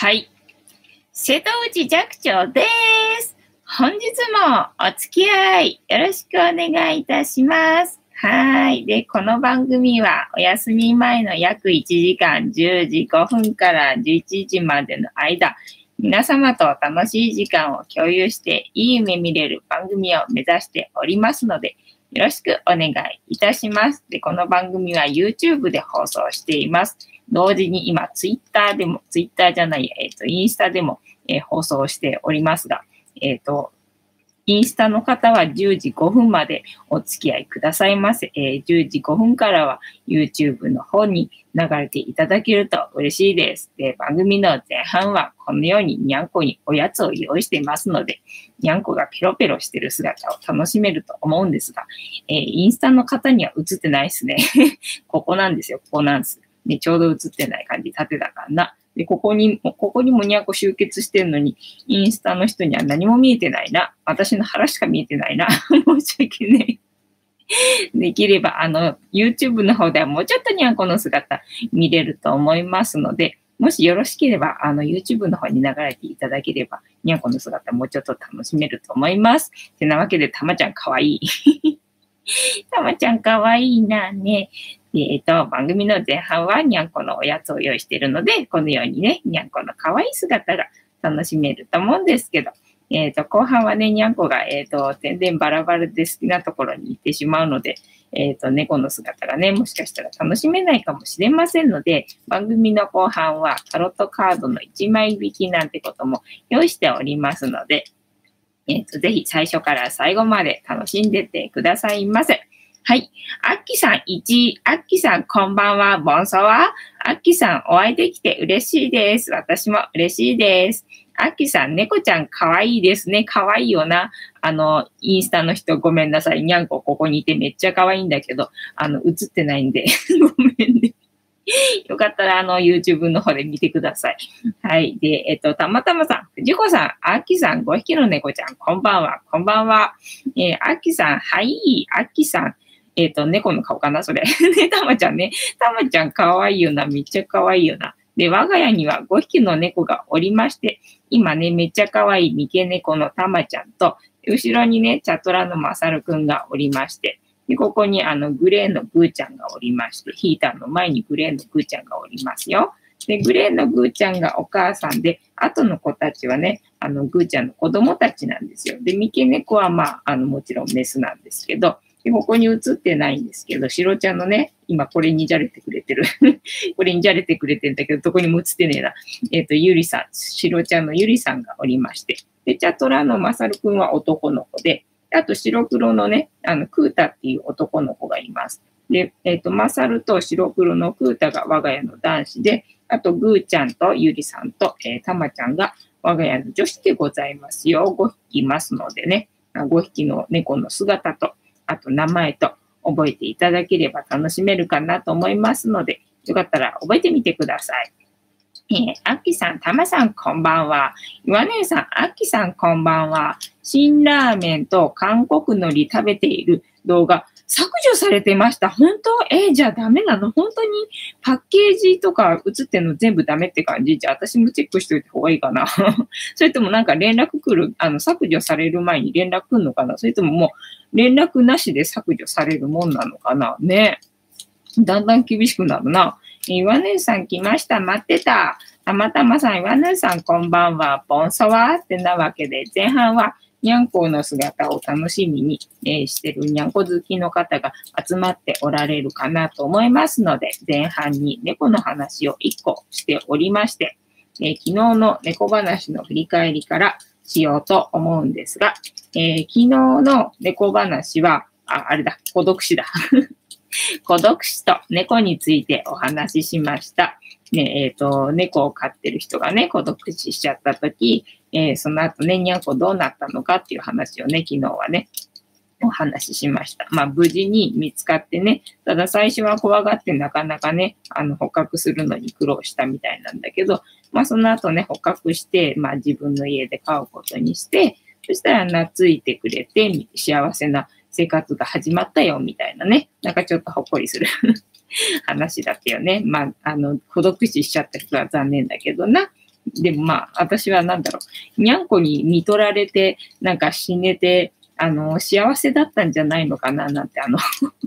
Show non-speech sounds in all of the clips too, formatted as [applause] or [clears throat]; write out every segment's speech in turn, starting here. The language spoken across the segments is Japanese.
はい。瀬戸内寂聴です。本日もお付き合いよろしくお願いいたします。はい。で、この番組はお休み前の約1時間10時5分から11時までの間、皆様と楽しい時間を共有していい夢見れる番組を目指しておりますので、よろしくお願いいたします。で、この番組は YouTube で放送しています。同時に今、Twitter でも、Twitter じゃない、えっ、ー、と、インスタでも、えー、放送しておりますが、えっ、ー、と、インスタの方は10時5分までお付き合いくださいませ。えー、10時5分からは YouTube の方に流れていただけると嬉しいです。で、番組の前半はこのようににゃんこにおやつを用意していますので、にゃんこがペロペロしてる姿を楽しめると思うんですが、えー、インスタの方には映ってないですね。[laughs] ここなんですよ、ここなんです。ね、ちょうど映ってない感じ、縦だからな。で、ここに、ここにもにゃんこ集結してるのに、インスタの人には何も見えてないな。私の腹しか見えてないな。[laughs] 申し訳ない。できれば、あの、YouTube の方ではもうちょっとにゃんこの姿見れると思いますので、もしよろしければ、あの、YouTube の方に流れていただければ、にゃんこの姿もうちょっと楽しめると思います。てなわけで、たまちゃんかわいい。[laughs] たまちゃんかわいいなね。えっ、ー、と、番組の前半はにゃんこのおやつを用意しているので、このようにね、にゃんこの可愛い姿が楽しめると思うんですけど、えっ、ー、と、後半はね、にゃんこが、えっ、ー、と、全然バラバラで好きなところに行ってしまうので、えっ、と、猫の姿がね、もしかしたら楽しめないかもしれませんので、番組の後半はタロットカードの1枚引きなんてことも用意しておりますので、えっ、と、ぜひ最初から最後まで楽しんでてくださいませ。はい。アッキさん1、アッキさんこんばんは、ボンソワ。アッキさんお会いできて嬉しいです。私も嬉しいです。アッキさん、猫ちゃんかわいいですね。かわいいよな。あの、インスタの人ごめんなさい。にゃんこここにいてめっちゃかわいいんだけど、あの、映ってないんで [laughs] ごめんね。よかったら、あの、YouTube の方で見てください。はい。で、えっと、たまたまさん、藤子さん、あっきさん、5匹の猫ちゃん、こんばんは、こんばんは。えー、あっきさん、はい、あっきさん、えっ、ー、と、猫の顔かなそれ。[laughs] ね、たまちゃんね。たまちゃんかわいいよな。めっちゃかわいいよな。で、我が家には5匹の猫がおりまして、今ね、めっちゃかわいい三毛猫のたまちゃんと、後ろにね、チャトラのまさるくんがおりまして、で、ここにあの、グレーのグーちゃんがおりまして、ヒーターの前にグレーのグーちゃんがおりますよ。で、グレーのグーちゃんがお母さんで、後の子たちはね、あの、グーちゃんの子供たちなんですよ。で、三毛猫はまあ、あの、もちろんメスなんですけど、で、ここに映ってないんですけど、しろちゃんのね、今これにじゃれてくれてる。[laughs] これにじゃれてくれてんだけど、どこにも映ってねえな。えっ、ー、と、ゆりさん、しろちゃんのゆりさんがおりまして。で、チャトラのまさるくんは男の子で、あと白黒のね、あの、クータっていう男の子がいます。で、えっ、ー、と、まさると白黒のクータが我が家の男子で、あと、ぐーちゃんとゆりさんと、えー、たまちゃんが我が家の女子でございますよ。5匹いますのでね、5匹の猫の姿と、あと名前と覚えていただければ楽しめるかなと思いますので、よかったら覚えてみてください。えー、あきさん、たまさん、こんばんは。岩根さん、あきさん、こんばんは。辛ラーメンと韓国海苔食べている動画、削除されてました。本当？えー、じゃあダメなの？本当に？パッケージとか映ってんの全部ダメって感じ？じゃあ私もチェックしといた方がいいかな [laughs] それともなんか連絡来る、あの、削除される前に連絡来るのかな？それとももう連絡なしで削除されるもんなのかな？ねだんだん厳しくなるな。岩根さん来ました。待ってた。たまたまさん、岩根さんこんばんは。ボンソワーってなわけで、前半はにゃんこの姿を楽しみに、えー、してるにゃんこ好きの方が集まっておられるかなと思いますので、前半に猫の話を1個しておりまして、えー、昨日の猫話の振り返りからしようと思うんですが、えー、昨日の猫話は、あ、あれだ、孤独死だ。[laughs] 孤独死と猫についてお話ししました。ね、えっ、ー、と、猫を飼ってる人がね、孤独死しちゃったとき、えー、その後ね、にゃんこどうなったのかっていう話をね、昨日はね、お話ししました。まあ、無事に見つかってね、ただ最初は怖がってなかなかね、あの、捕獲するのに苦労したみたいなんだけど、まあ、その後ね、捕獲して、まあ、自分の家で飼うことにして、そしたら懐いてくれて、幸せな生活が始まったよ、みたいなね、なんかちょっとほっこりする [laughs] 話だったよね。まあ、あの、孤独死しちゃった人は残念だけどな。でもまあ、私はなんだろう、にゃんこに見取られて、なんか死ねて、あの、幸せだったんじゃないのかな、なんて、あの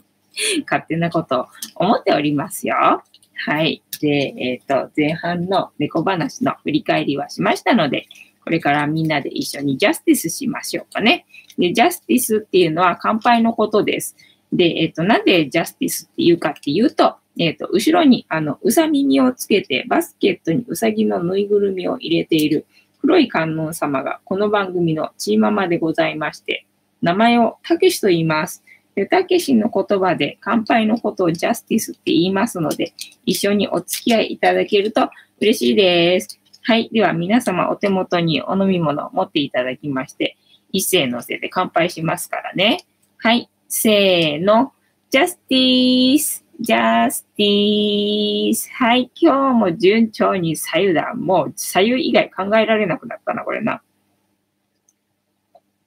[laughs] 勝手なこと思っておりますよ。はい。で、えっ、ー、と、前半の猫話の振り返りはしましたので、これからみんなで一緒にジャスティスしましょうかね。で、ジャスティスっていうのは乾杯のことです。で、えっ、と、なんでジャスティスって言うかっていうと、えっ、と、後ろに、あの、うさ耳をつけて、バスケットにうさぎのぬいぐるみを入れている黒い観音様が、この番組のチーママでございまして、名前をたけしと言います。で、たけしの言葉で乾杯のことをジャスティスって言いますので、一緒にお付き合いいただけると嬉しいです。はい。では皆様お手元にお飲み物を持っていただきまして、一斉のせで乾杯しますからね。はい。せーの。ジャスティース。ジャスティース。はい。今日も順調に左右だ。もう左右以外考えられなくなったな、これな。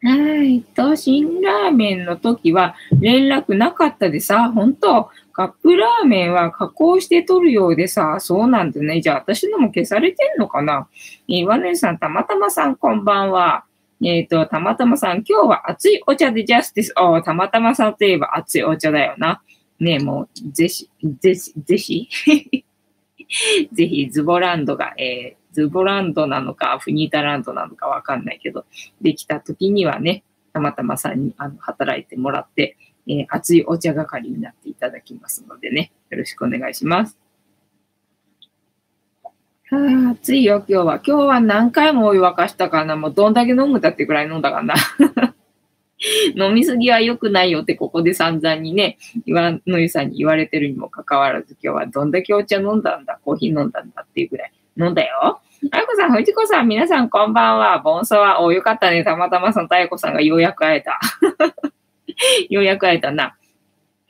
はい。と、辛ラーメンの時は連絡なかったでさ、本当カップラーメンは加工して取るようでさ、そうなんだね。じゃあ私のも消されてんのかな？えー、ワネさん、たまたまさん、こんばんは。えっ、ー、と、たまたまさん、今日は熱いお茶でジャスティス。おたまたまさんといえば熱いお茶だよな。ねもう、ぜひ、ぜひ、ぜひ、[laughs] ぜひ、ズボランドが、えー、ズボランドなのか、フニータランドなのかわかんないけど、できた時にはね、たまたまさんにあの働いてもらって、えー、熱いお茶係になっていただきますのでね、よろしくお願いします。ああ、暑いよ、今日は。今日は何回もお湯沸かしたかな。もうどんだけ飲むだってぐらい飲んだかな。[laughs] 飲みすぎは良くないよってここで散々にね、岩の湯さんに言われてるにもかかわらず今日はどんだけお茶飲んだんだ、コーヒー飲んだんだっていうぐらい飲んだよ。あやこさん、藤子さん、皆さんこんばんは。ボンソは、お、よかったね。たまたまそのたやこさんがようやく会えた。[laughs] ようやく会えたな。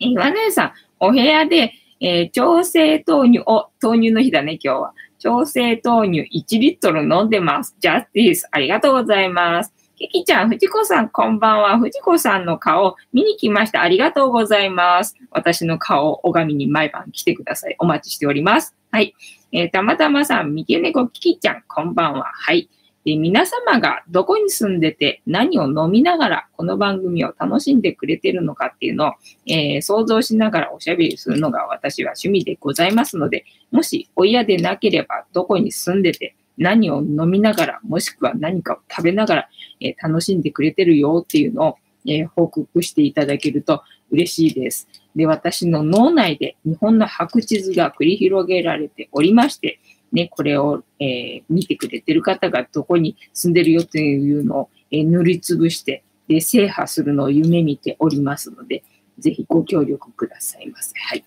え、岩根さん、お部屋で、えー、調整豆乳、お、豆乳の日だね、今日は。調整豆乳1リットル飲んでます。ジャスティス、ありがとうございます。キキちゃん、藤子さん、こんばんは。藤子さんの顔、見に来ました。ありがとうございます。私の顔、拝みに毎晩来てください。お待ちしております。はい。えー、たまたまさん、三毛猫キキちゃん、こんばんは。はい。で皆様がどこに住んでて何を飲みながらこの番組を楽しんでくれてるのかっていうのを、えー、想像しながらおしゃべりするのが私は趣味でございますので、もしお嫌でなければどこに住んでて何を飲みながら、もしくは何かを食べながら、えー、楽しんでくれてるよっていうのを、えー、報告していただけると嬉しいです。で、私の脳内で日本の白地図が繰り広げられておりまして、ね、これを、えー、見てくれてる方がどこに住んでるよというのを、えー、塗りつぶして、で、制覇するのを夢見ておりますので、ぜひご協力くださいませ。はい。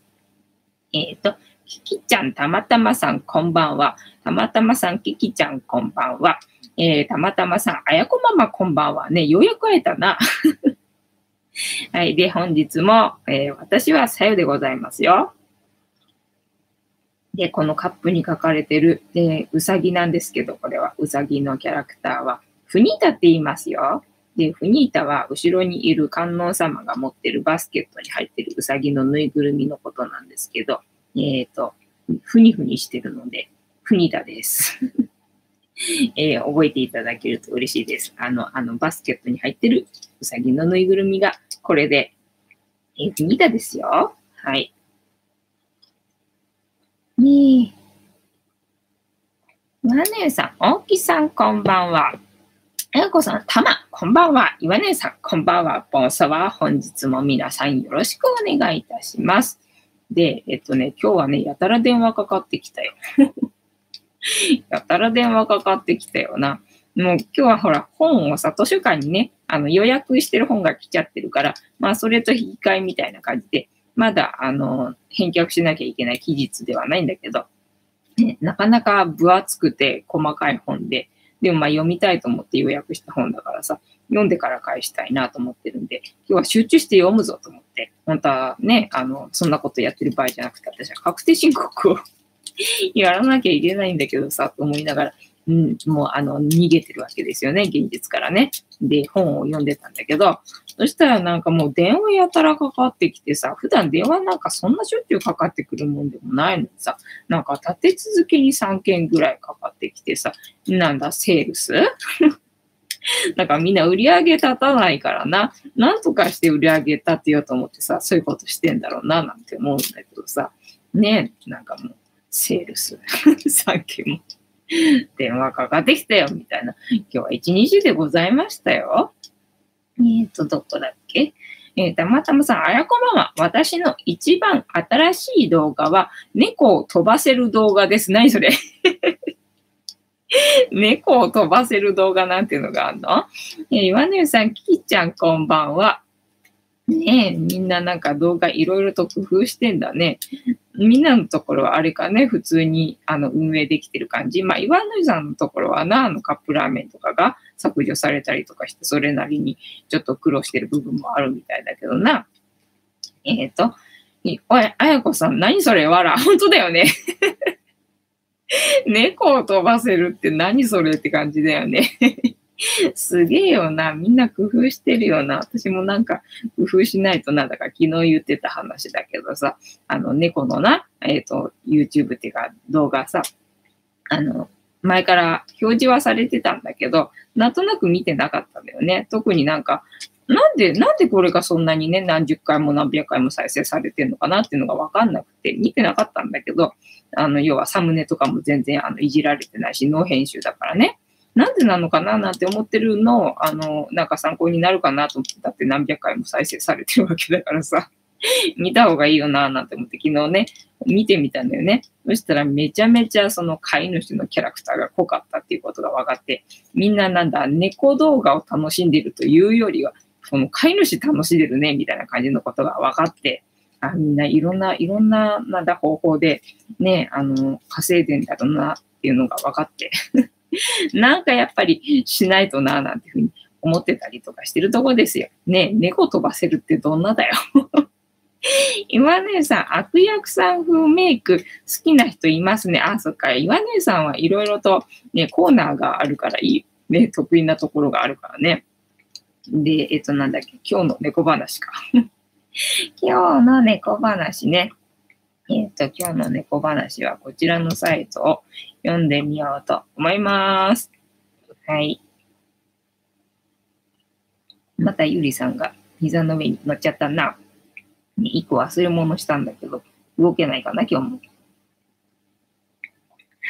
えっ、ー、と、キキちゃん、たまたまさん、こんばんは。たまたまさん、キキちゃん、こんばんは。えー、たまたまさん、あやこママ、こんばんは。ね、ようやく会えたな。[laughs] はい。で、本日も、えー、私はさよでございますよ。で、このカップに書かれてる、で、うさぎなんですけど、これはうさぎのキャラクターは、フニータって言いますよ。で、フニータは後ろにいる観音様が持ってるバスケットに入ってるうさぎのぬいぐるみのことなんですけど、えっ、ー、と、ふにふにしてるので、フニータです。[laughs] えー、覚えていただけると嬉しいです。あの、あの、バスケットに入ってるうさぎのぬいぐるみが、これで、えー、フニータですよ。はい。ねえ。岩姉さん、大木さん、こんばんは。えやこさん、たま、こんばんは。岩姉さん、こんばんは。ボンサは本日も皆さんよろしくお願いいたします。で、えっとね、今日はね、やたら電話かかってきたよ。[laughs] やたら電話かかってきたよな。もう今日はほら、本をさ、図書館にね、あの予約してる本が来ちゃってるから、まあそれと引き換えみたいな感じで、まだ、あの、返却しなきゃいけない期日ではないんだけど、ね、なかなか分厚くて細かい本で、でもまあ読みたいと思って予約した本だからさ、読んでから返したいなと思ってるんで、今日は集中して読むぞと思って、本当はね、あの、そんなことやってる場合じゃなくて、私は確定申告を [laughs] やらなきゃいけないんだけどさ、と思いながら、うん、もうあの、逃げてるわけですよね、現実からね。で、本を読んでたんだけど、そしたらなんかもう電話やたらかかってきてさ、普段電話なんかそんなしょっちゅうかかってくるもんでもないのにさ、なんか立て続けに3件ぐらいかかってきてさ、なんだ、セールス？[laughs] なんかみんな売り上げ立たないからな、なんとかして売り上げ立てようと思ってさ、そういうことしてんだろうな、なんて思うんだけどさ、ねえなんかもう、セールス、[laughs] さっきも。電話かかってきたよ、みたいな。今日は一日でございましたよ。えっ、ー、と、どこだっけ？えー、たまたまさん、あやこママ、私の一番新しい動画は、猫を飛ばせる動画です。何それ？[laughs] 猫を飛ばせる動画なんていうのがあるの？えー、岩根さん、キキちゃん、こんばんは。ねえ、みんななんか動画いろいろと工夫してんだね。みんなのところはあれかね、普通にあの運営できてる感じ。まあ、岩根さんのところはな、あのカップラーメンとかが削除されたりとかして、それなりにちょっと苦労してる部分もあるみたいだけどな。えっ、ー、と、おい、あやこさん、何それわら。[laughs] 本当だよね。[laughs] 猫を飛ばせるって何それって感じだよね。[laughs] すげえよな。みんな工夫してるよな。私もなんか工夫しないとなだから昨日言ってた話だけどさ、あの猫のな、えっ、ー、と、YouTube っていうか動画さ、あの、前から表示はされてたんだけど、なんとなく見てなかったんだよね。特になんか、なんで、なんでこれがそんなにね、何十回も何百回も再生されてるのかなっていうのがわかんなくて、見てなかったんだけど、あの、要はサムネとかも全然あのいじられてないし、ノー編集だからね。なんでなのかななんて思ってるのをあの、なんか参考になるかなと思って、だって何百回も再生されてるわけだからさ、[laughs] 見た方がいいよなぁなんて思って昨日ね、見てみたんだよね。そしたらめちゃめちゃその飼い主のキャラクターが濃かったっていうことが分かって、みんななんだ、猫動画を楽しんでるというよりは、その飼い主楽しんでるね、みたいな感じのことが分かって、あみんないろんな、いろんな、なんだ、方法で、ね、あの、稼いでんだろうなっていうのが分かって [laughs] なんかやっぱりしないとな、なんていうふうに思ってたりとかしてるとこですよ。ね猫飛ばせるってどんなだよ [laughs] 岩姉さん、悪役さん風メイク好きな人いますね。あ、そっか。岩姉さんはいろいろとね、コーナーがあるからいい。ね、得意なところがあるからね。で、えっと、なんだっけ。今日の猫話か。[laughs] 今日の猫話ね。えっ、と、今日の猫話はこちらのサイトを読んでみようと思います。はい。またゆりさんが膝の上に乗っちゃったな。ね一個忘れ物したんだけど、動けないかな、今日も。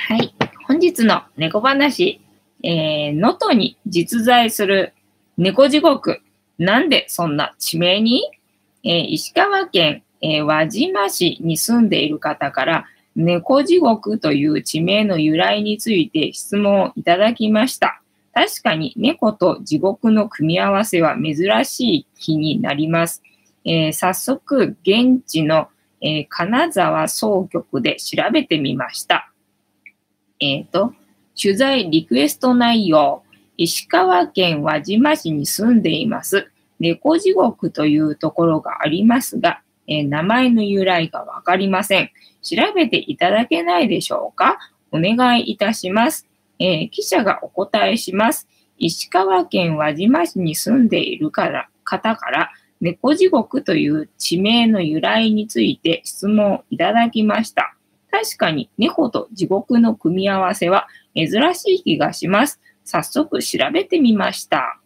はい。本日の猫話。えー、能登に実在する猫地獄。なんでそんな地名に？えー、石川県えー、輪島市に住んでいる方から、猫地獄という地名の由来について質問をいただきました。確かに猫と地獄の組み合わせは珍しい気になります。えー、早速、現地の、えー、金沢総局で調べてみました。えっ、ー、と、取材リクエスト内容。石川県輪島市に住んでいます。猫地獄というところがありますが、え、名前の由来がわかりません。調べていただけないでしょうか？お願いいたします。え、記者がお答えします。石川県輪島市に住んでいるから方から、猫地獄という地名の由来について質問をいただきました。確かに猫と地獄の組み合わせは珍しい気がします。早速調べてみました。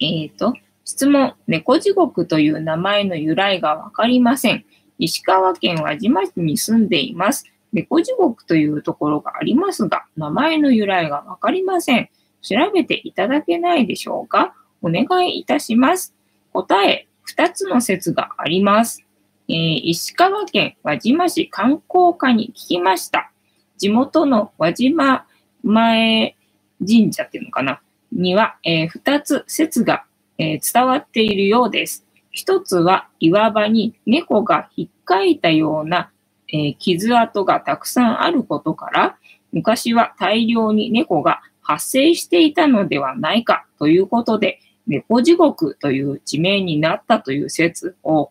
えっ、ー、と、質問、猫地獄という名前の由来がわかりません。石川県輪島市に住んでいます。猫地獄というところがありますが、名前の由来がわかりません。調べていただけないでしょうか？お願いいたします。答え、2つの説があります。えー、石川県輪島市観光課に聞きました。地元の輪島前神社っていうのかな？には、えー、2つ説がえー、伝わっているようです。一つは岩場に猫が引っかいたような、えー、傷跡がたくさんあることから、昔は大量に猫が発生していたのではないかということで、猫地獄という地名になったという説を、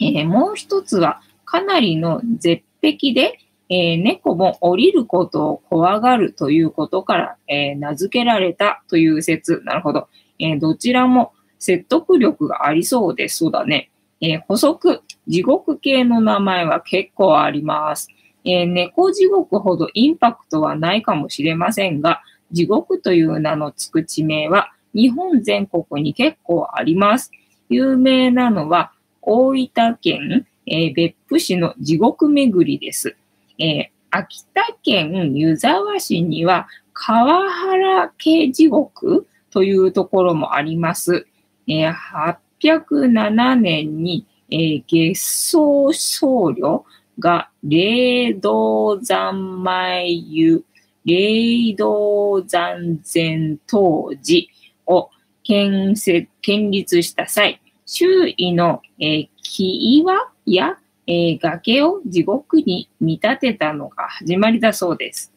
えー、もう一つはかなりの絶壁で、えー、猫も降りることを怖がるということから、えー、名付けられたという説。なるほど。え、どちらも説得力がありそうです。そうだね。え補足、地獄系の名前は結構あります。え猫地獄ほどインパクトはないかもしれませんが、地獄という名の付く地名は日本全国に結構あります。有名なのは大分県、え別府市の地獄巡りです。え秋田県湯沢市には川原系地獄というところもあります。え807年に、え月相僧侶が霊道三昧湯、霊道残前当時を建設、建立した際、周囲の、えー、木岩や、えー、崖を地獄に見立てたのが始まりだそうです。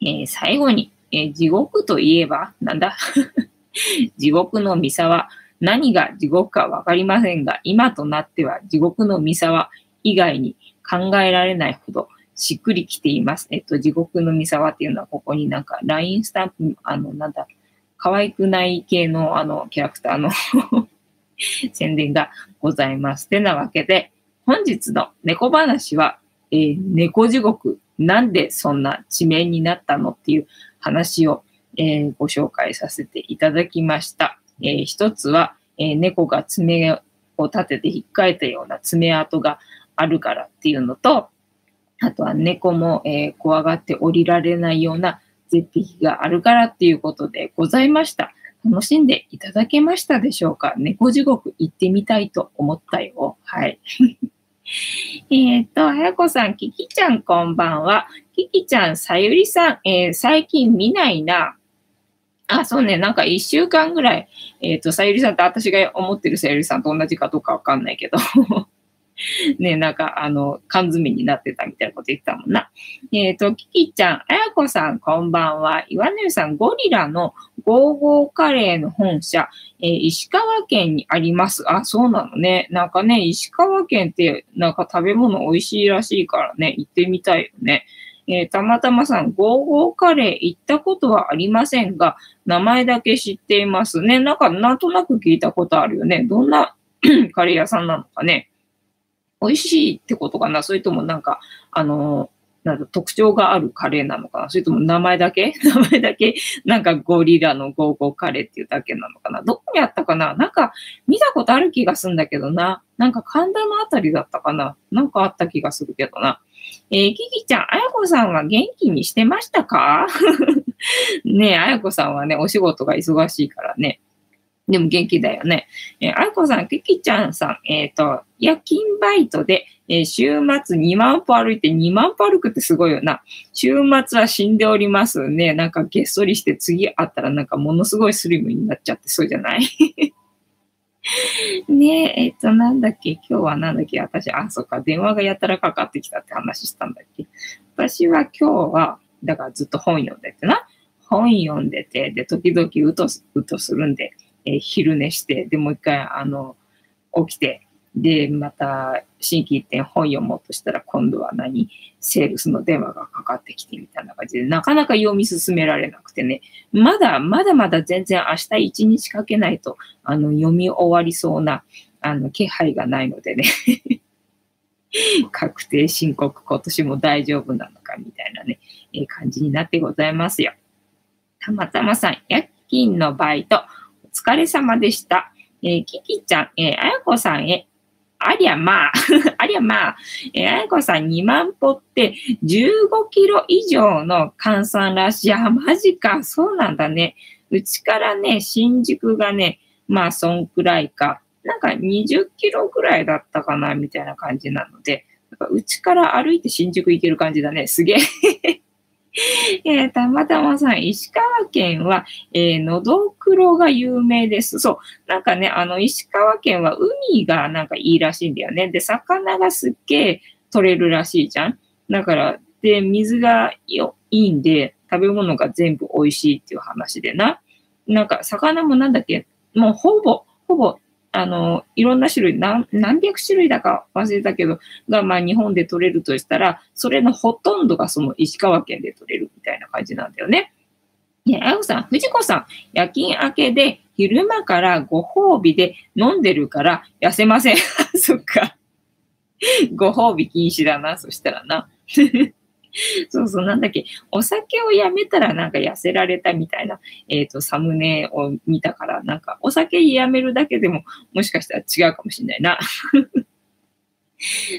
えー、最後に、えー、地獄といえば、なんだ？[laughs] 地獄の三沢。何が地獄かわかりませんが、今となっては地獄の三沢以外に考えられないほどしっくりきています。えっと、地獄の三沢っていうのはここになんか LINE スタンプ、あの、なんだ、可愛くない系のあの、キャラクターの [laughs] 宣伝がございます。てなわけで、本日の猫話は、えー、猫地獄、なんでそんな地名になったのっていう話を、えー、ご紹介させていただきました。えー、一つは、え猫が爪を立てて引っかえたような爪痕があるからっていうのと、あとは猫も、え、怖がって降りられないような絶壁があるからっていうことでございました。楽しんでいただけましたでしょうか？猫地獄行ってみたいと思ったよ。はい。[laughs] えっと、はやこさん、キキちゃんこんばんは。キキちゃん、さゆりさん、えー、最近見ないな。あ、そうね、なんか一週間ぐらい、えっ、ー、と、さゆりさんと私が思ってるさゆりさんと同じかどうかわかんないけどね、なんか、あの、缶詰になってたみたいなこと言ったもんな。えっ、ー、と、キキちゃん、あやこさん、こんばんは。岩根さん、ゴリラのゴーゴーカレーの本社、えー、石川県にあります。あ、そうなのね。なんかね、石川県って、なんか食べ物美味しいらしいからね、行ってみたいよね。えー、たまたまさん、ゴーゴーカレー行ったことはありませんが、名前だけ知っていますね。なんか、なんとなく聞いたことあるよね。どんな [clears throat] カレー屋さんなのかね。美味しいってことかな？それともなんか、あの、なんか特徴があるカレーなのかな？それとも名前だけ？[laughs] 名前だけ？なんかゴリラのゴーゴーカレーっていうだけなのかな？どこにあったかな？なんか見たことある気がするんだけどな。なんか神田のあたりだったかな？なんかあった気がするけどな。えー、キキちゃん、あやこさんは元気にしてましたか？[laughs] ねえ、あやこさんはね、お仕事が忙しいからね。でも元気だよね。えー、あやこさん、キキちゃんさん、えっ、ー、と、夜勤バイトで、えー、週末2万歩歩いて2万歩歩くってすごいよな。週末は死んでおりますね。なんかげっそりして次会ったらなんかものすごいスリムになっちゃってそうじゃない？[laughs] ねえ、えっと、なんだっけ？今日はなんだっけ？私、あ、そっか、電話がやたらかかってきたって話したんだっけ？私は今日は、だからずっと本読んでてな。本読んでて、で、時々うと、うとするんで、えー、昼寝して、で、もう一回、あの、起きて、で、また、新規一点本読もうとしたら、今度は何セールスの電話がかかってきてみたいな感じで、なかなか読み進められなくてね、まだ、まだまだ全然明日一日かけないと、あの、読み終わりそうな、あの、気配がないのでね [laughs] 確定申告今年も大丈夫なのかみたいなね、えー、感じになってございますよ。たまたまさん、夜勤のバイト、お疲れ様でした。えー、キキちゃん、えー、あやこさんへ、ありゃまあ、[laughs] ありゃまあ、えー、あやこさん2万歩って15キロ以上の換算らしい。あ、マジか。そうなんだね。うちからね、新宿がね、まあ、そんくらいか。なんか20キロぐらいだったかな、みたいな感じなので、うちから歩いて新宿行ける感じだね。すげえ [laughs] えー、たまたまさん、石川県は、えー、のどくろが有名です。そう。なんかね、あの、石川県は海がなんかいいらしいんだよね。で、魚がすっげえ取れるらしいじゃん。だから、で、水がよいいんで、食べ物が全部美味しいっていう話でな。なんか、魚もなんだっけ？もうほぼ、ほぼあの、いろんな種類、何何百種類だか忘れたけど、が、まあ日本で取れるとしたら、それのほとんどがその石川県で取れるみたいな感じなんだよね。ねあやさん、藤子さん、夜勤明けで昼間からご褒美で飲んでるから痩せません。[laughs] そっか。ご褒美禁止だな、そしたらな。[laughs] そうそう、なんだっけ、お酒をやめたらなんか痩せられたみたいな、えっ、ー、と、サムネを見たから、なんかお酒やめるだけでももしかしたら違うかもしれないな。[laughs]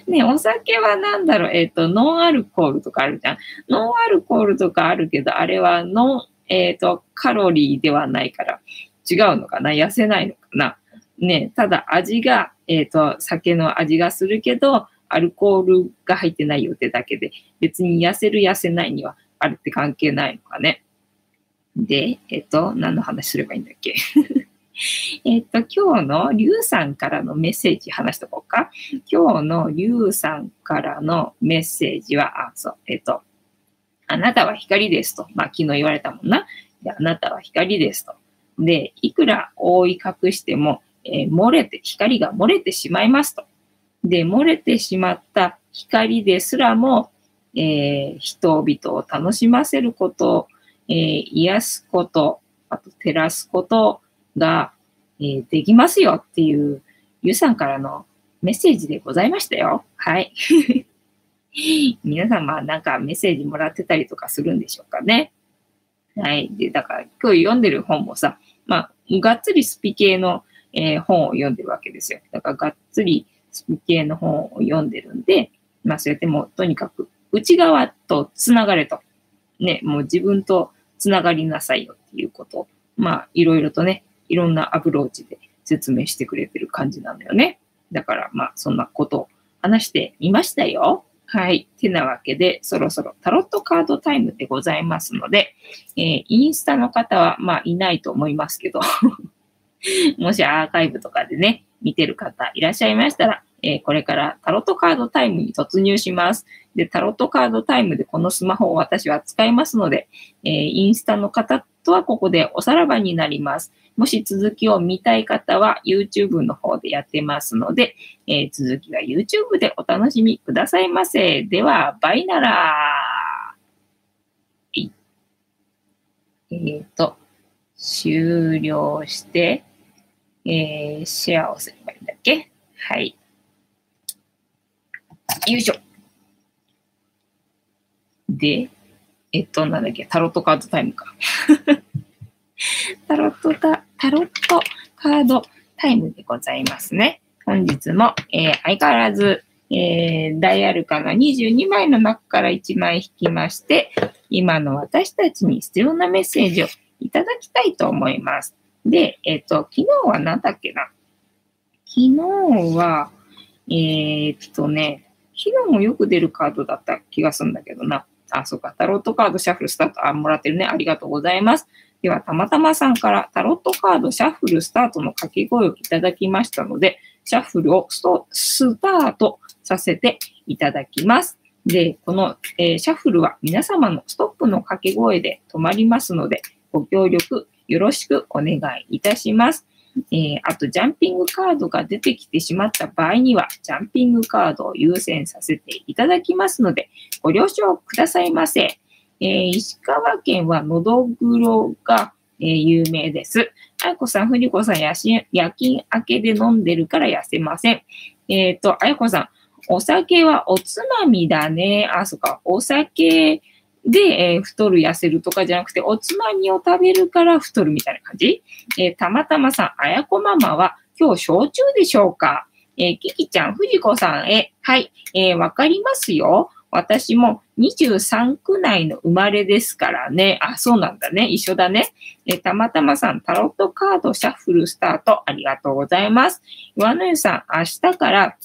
ね、お酒は何だろう、えっ、ー、と、ノンアルコールとかあるじゃん。ノンアルコールとかあるけど、あれはノン、えっ、ー、と、カロリーではないから、違うのかな痩せないのかなね、ただ味が、えっ、と、酒の味がするけど、アルコールが入ってないよってだけで、別に痩せる痩せないにはあるって関係ないのかね。で、えっと、何の話すればいいんだっけ？[laughs] えっと、今日のリュウさんからのメッセージ話しとこうか。今日のリュウさんからのメッセージは、あ、そう、えっと、あなたは光ですと。まあ、昨日言われたもんな。で、あなたは光ですと。で、いくら覆い隠しても、えー、漏れて、光が漏れてしまいますと。で、漏れてしまった光ですらも、えー、人々を楽しませること、えー、癒すこと、あと照らすことが、えー、できますよっていう、ゆさんからのメッセージでございましたよ。はい。[laughs] 皆様なんかメッセージもらってたりとかするんでしょうかね。はい。で、だから今日読んでる本もさ、まあ、がっつりスピ系の、えー、本を読んでるわけですよ。だからがっつり系の本を読んでるんで、まあそうやってもうとにかく内側とつながれと。ね、もう自分とつながりなさいよっていうことを、まあいろいろとね、いろんなアプローチで説明してくれてる感じなんだよね。だからまあそんなことを話してみましたよ。はい。てなわけで、そろそろタロットカードタイムでございますので、えー、インスタの方はまあいないと思いますけど [laughs] もしアーカイブとかでね、見てる方いらっしゃいましたら、えー、これからタロットカードタイムに突入します。で、タロットカードタイムでこのスマホを私は使いますので、えー、インスタの方とはここでおさらばになります。もし続きを見たい方は YouTube の方でやってますので、えー、続きは YouTube でお楽しみくださいませ。では、バイなら。えっ、と、終了して、えー、シェアをすればいいんだっけ？はい。よいしょ。で、えっと、なんだっけ、タロットカードタイムか。タロットタ、タロットカードタイムでございますね。本日も、えー、相変わらず、えー、ダイアルカの22枚の中から1枚引きまして、今の私たちに必要なメッセージをいただきたいと思います。で、えっ、ー、と、昨日は何だっけな？昨日は、えー、っとね、昨日もよく出るカードだった気がするんだけどな。あ、そうか。タロットカードシャッフルスタート、あ、もらってるね。ありがとうございます。では、たまたまさんからタロットカードシャッフルスタートの掛け声をいただきましたので、シャッフルをススタートさせていただきます。で、この、えー、シャッフルは皆様のストップの掛け声で止まりますので、ご協力よろしくお願いいたします。えー、あと、ジャンピングカードが出てきてしまった場合には、ジャンピングカードを優先させていただきますので、ご了承くださいませ。えー、石川県はのどぐろが、えー、有名です。あやこさん、ふりこさん、夜勤明けで飲んでるから痩せません。えっ、ー、と、あやこさん、お酒はおつまみだね。あ、そっか。お酒で、えー、太る、痩せるとかじゃなくて、おつまみを食べるから太るみたいな感じ？えー、たまたまさん、あやこママは今日焼酎でしょうか？えー、キキちゃん、藤子さんへ、はい、えー、わかりますよ。私も23区内の生まれですからね。あ、そうなんだね。一緒だね。えたまたまさん、タロットカードシャッフルスタート、ありがとうございます。岩野湯さん、明日から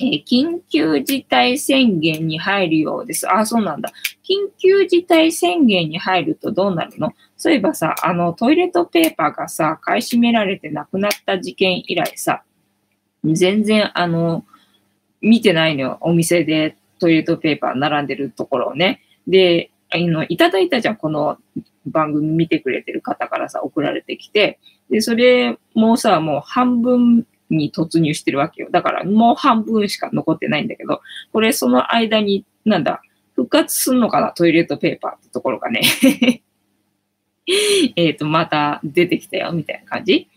えー、緊急事態宣言に入るようです。あ、そうなんだ。緊急事態宣言に入るとどうなるの？そういえばさ、あの、トイレットペーパーがさ、買い占められてなくなった事件以来さ、全然、あの、見てないのよ。お店でトイレットペーパー並んでるところをね。で、あの、いただいたじゃん。この番組見てくれてる方からさ、送られてきて。で、それもさ、もう半分に突入してるわけよ。だからもう半分しか残ってないんだけど、これその間に、なんだ、復活すんのかな？トイレットペーパーってところがね。[laughs] えっと、また出てきたよ、みたいな感じ。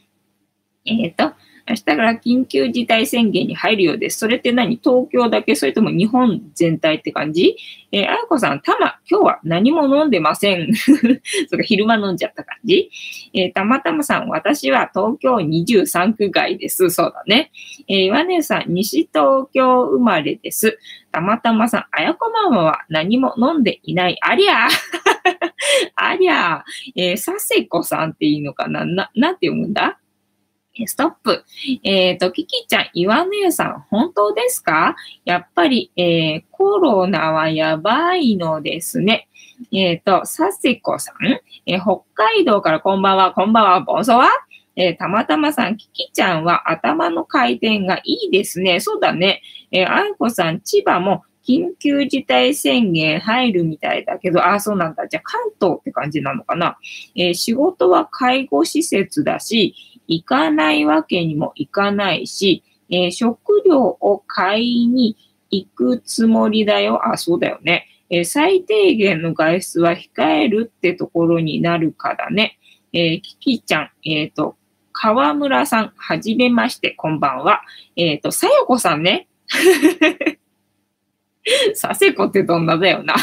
えっ、ー、と、明日から緊急事態宣言に入るようです。それって何？東京だけ？それとも日本全体って感じ？えー、あやこさん、たま、今日は何も飲んでません。[laughs] そか、昼間飲んじゃった感じ？えー、たまたまさん、私は東京23区外です。そうだね。えー、岩根さん、西東京生まれです。たまたまさん、あやこママは何も飲んでいない。ありゃ [laughs] ありゃえー、させこさんっていいのかな？な、なんて読むんだ？ストップ。えっ、ー、と、キキちゃん、岩根さん、本当ですか？やっぱり、えー、コロナはやばいのですね。えっ、ー、と、サセコさん、え、北海道からこんばんは、こんばんは、ボンソワえ、たまたまさん、キキちゃんは頭の回転がいいですね。そうだね。えー、あいこさん、千葉も緊急事態宣言入るみたいだけど、あ、そうなんだ。じゃあ関東って感じなのかな。えー、仕事は介護施設だし、行かないわけにもいかないし、えー、食料を買いに行くつもりだよ。あ、そうだよね。えー、最低限の外出は控えるってところになるからね。えー、キキちゃん、えっ、ー、と、河村さん、はじめまして、こんばんは。えっ、と、さやこさんね。[laughs] させこってどんなだよな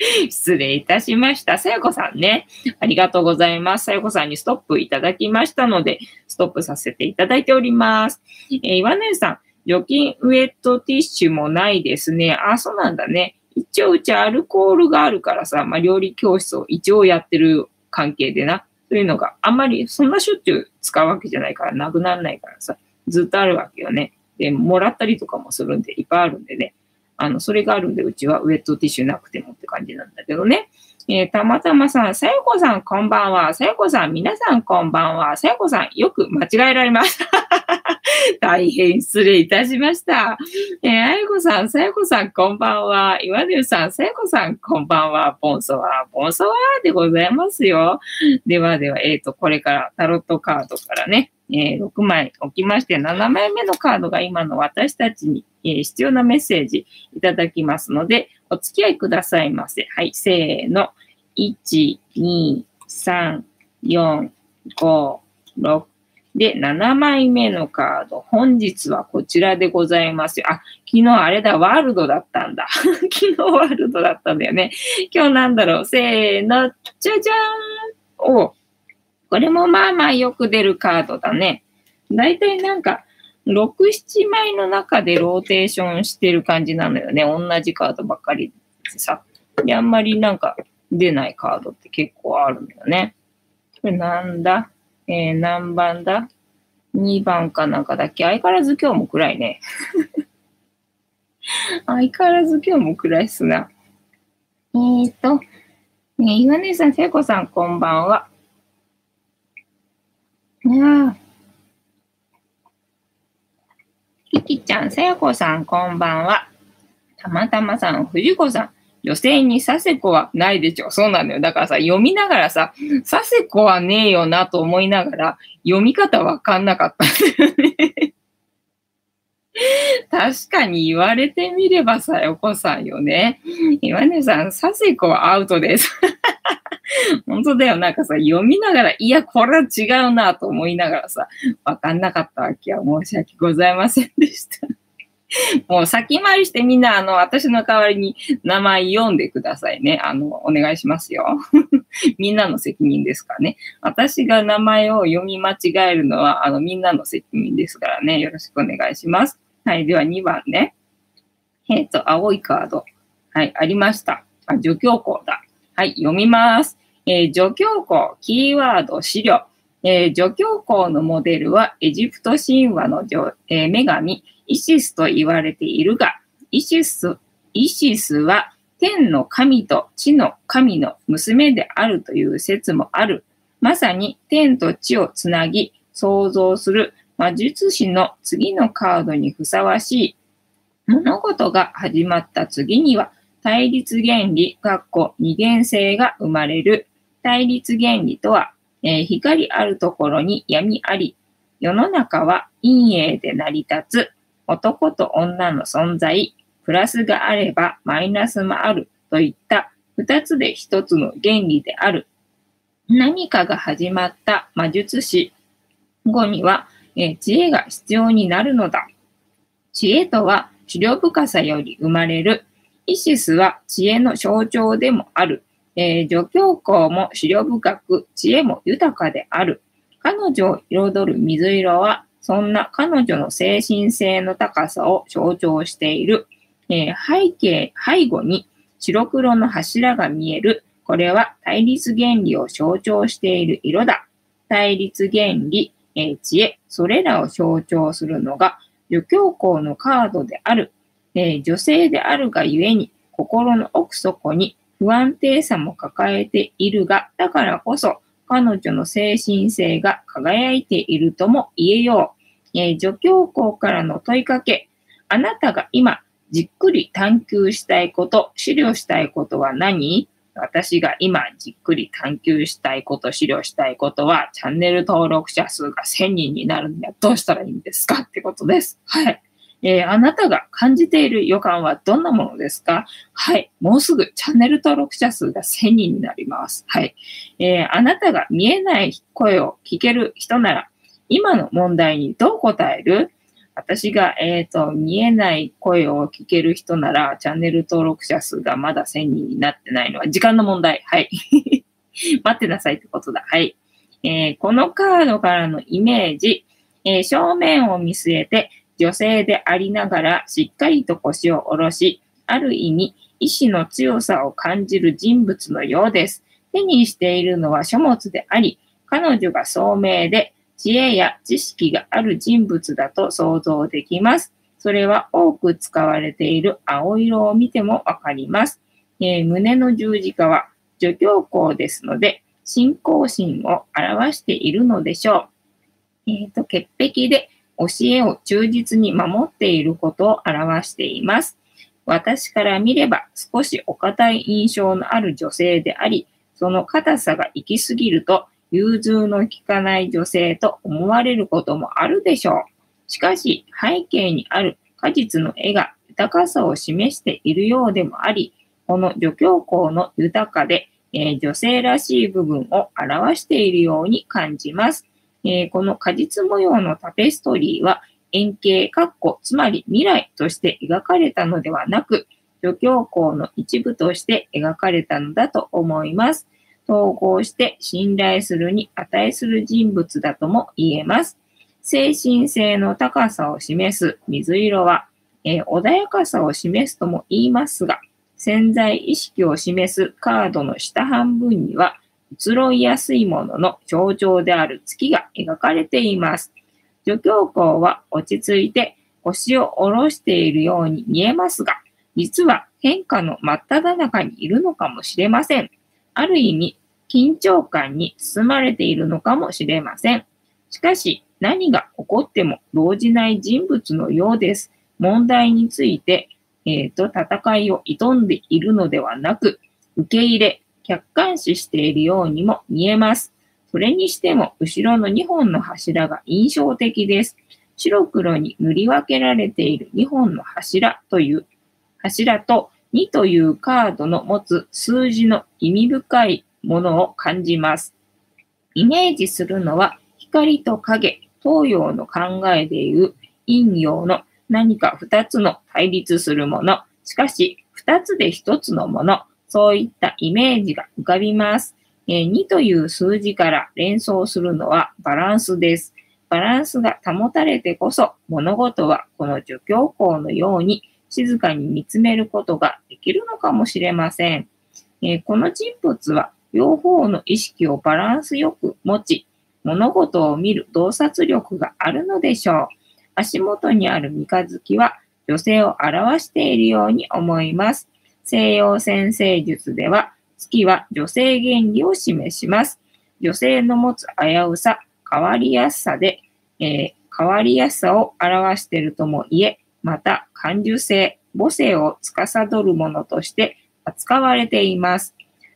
[laughs] 失礼いたしました。さやこさんね。ありがとうございます。さやこさんにストップいただきましたので、ストップさせていただいております。えー、岩根さん、除菌ウェットティッシュもないですね。あ、そうなんだね。一応うちアルコールがあるからさ、まあ、料理教室を一応やってる関係でな。そういうのがあんまりそんなしょっちゅう使うわけじゃないからなくならないからさ、ずっとあるわけよね。で、もらったりとかもするんで、いっぱいあるんでね。あの、それがあるんで、うちはウェットティッシュなくてもって感じなんだけどね。えー、たまたまさん、さやこさんこんばんは。さやこさん、皆さんこんばんは。さやこさん、よく間違えられました。[laughs] 大変失礼いたしました。えー、あやこさん、さやこさんこんばんは。岩根さん、さやこさんこんばんは。ボンソワー、ボンソワーでございますよ。ではでは、えっ、ー、と、これからタロットカードからね、えー、6枚置きまして、7枚目のカードが今の私たちに、えー、必要なメッセージいただきますので、お付き合いくださいませ。はい、せーの。1、2、3、4、5、6。で、7枚目のカード。本日はこちらでございます。あ、昨日あれだ、ワールドだったんだ。[laughs] 昨日ワールドだったんだよね。今日なんだろう。せーの、じゃじゃーん。おこれもまあまあよく出るカードだね。だいたいなんか、6、7枚の中でローテーションしてる感じなのよね。同じカードばっかりでさ。で、あんまりなんか出ないカードって結構あるんだよね。これなんだ？えー、何番だ ?2 番かなんかだっけ？相変わらず今日も暗いね。[laughs] 相変わらず今日も暗いっすな。えーと、ね、岩根さん、聖子さん、こんばんは。ああ。キキちゃん、さやこさん、こんばんは。たまたまさん、藤子さん、女性にさせこはないでしょ。そうなんだよ。だからさ、読みながらさ、させこはねえよなと思いながら、読み方わかんなかったんだよね。[laughs] 確かに言われてみればさよこさんよね。岩根さん、サセコはアウトです。[laughs] 本当だよ。なんかさ、読みながら、いや、これは違うなと思いながらさ、わかんなかったわけは申し訳ございませんでした。[laughs] もう先回りしてみんな、あの、私の代わりに名前読んでくださいね。あの、お願いしますよ。[laughs] みんなの責任ですかね。私が名前を読み間違えるのは、あの、みんなの責任ですからね。よろしくお願いします。はい。では2番ね。えっ、と、青いカード。はい、ありました。あ、助教校だ。はい、読みます。えー、助教校、キーワード、資料。えー、助教校のモデルはエジプト神話の、えー、女神、イシスと言われているが、イシス、イシスは天の神と地の神の娘であるという説もある。まさに天と地をつなぎ創造する魔術師の次のカードにふさわしい。物事が始まった次には対立原理、括弧二元性が生まれる。対立原理とは、えー、光あるところに闇あり。世の中は陰影で成り立つ男と女の存在、プラスがあればマイナスもあるといった二つで一つの原理である。何かが始まった魔術師後には、え知恵が必要になるのだ。知恵とは資料深さより生まれる。イシスは知恵の象徴でもある。えー、女教皇も資料深く、知恵も豊かである。彼女を彩る水色は、そんな彼女の精神性の高さを象徴している。えー、背景、背後に白黒の柱が見える。これは対立原理を象徴している色だ。対立原理、えー、知恵、それらを象徴するのが、女教皇のカードである。えー、女性であるがゆえに、心の奥底に不安定さも抱えているが、だからこそ、彼女の精神性が輝いているとも言えよう。えー、女教皇からの問いかけ、あなたが今、じっくり探求したいこと、資料したいことは何？私が今じっくり探求したいこと、資料したいことは、チャンネル登録者数が1000人になるにはどうしたらいいんですか？ってことです。はい。えー、あなたが感じている予感はどんなものですか？はい。もうすぐチャンネル登録者数が1000人になります。はい。えー、あなたが見えない声を聞ける人なら、今の問題にどう答える？私が、えっ、ー、と、見えない声を聞ける人なら、チャンネル登録者数がまだ1000人になってないのは時間の問題。はい。[laughs] 待ってなさいってことだ。はい。えー、このカードからのイメージ、えー、正面を見据えて、女性でありながらしっかりと腰を下ろし、ある意味、意志の強さを感じる人物のようです。手にしているのは書物であり、彼女が聡明で知恵や知識がある人物だと想像できます。それは多く使われている青色を見てもわかります。えー、胸の十字架は助教皇ですので、信仰心を表しているのでしょう。えっ、ー、と、潔癖で教えを忠実に守っていることを表しています。私から見れば少しお堅い印象のある女性であり、その硬さが行き過ぎると融通の利かない女性と思われることもあるでしょう。しかし、背景にある果実の絵が豊かさを示しているようでもあり、この女教皇の豊かで、えー、女性らしい部分を表しているように感じます。えー、この果実模様のタペストリーは円形、括弧、つまり未来として描かれたのではなく、女教皇の一部として描かれたのだと思います。統合して信頼するに値する人物だとも言えます。精神性の高さを示す水色は、えー、穏やかさを示すとも言いますが、潜在意識を示すカードの下半分には、移ろいやすいものの象徴である月が描かれています。助教皇は落ち着いて腰を下ろしているように見えますが、実は変化の真っ只中にいるのかもしれません。ある意味、緊張感に包まれているのかもしれません。しかし、何が起こっても動じない人物のようです。問題について、えっ、ー、と、戦いを挑んでいるのではなく、受け入れ、客観視しているようにも見えます。それにしても、後ろの2本の柱が印象的です。白黒に塗り分けられている2本の柱という、柱と2というカードの持つ数字の意味深いものを感じます。イメージするのは光と影、東洋の考えでいう陰陽の何か二つの対立するもの、しかし二つで一つのもの、そういったイメージが浮かびます。え、2という数字から連想するのはバランスです。バランスが保たれてこそ物事はこの助教校のように静かに見つめることができるのかもしれません。え、この人物は両方の意識をバランスよく持ち、物事を見る洞察力があるのでしょう。足元にある三日月は女性を表しているように思います。西洋先生術では月は女性原理を示します。女性の持つ危うさ、変わりやすさで、えー、変わりやすさを表しているとも言え、また感受性、母性を司るものとして扱われています。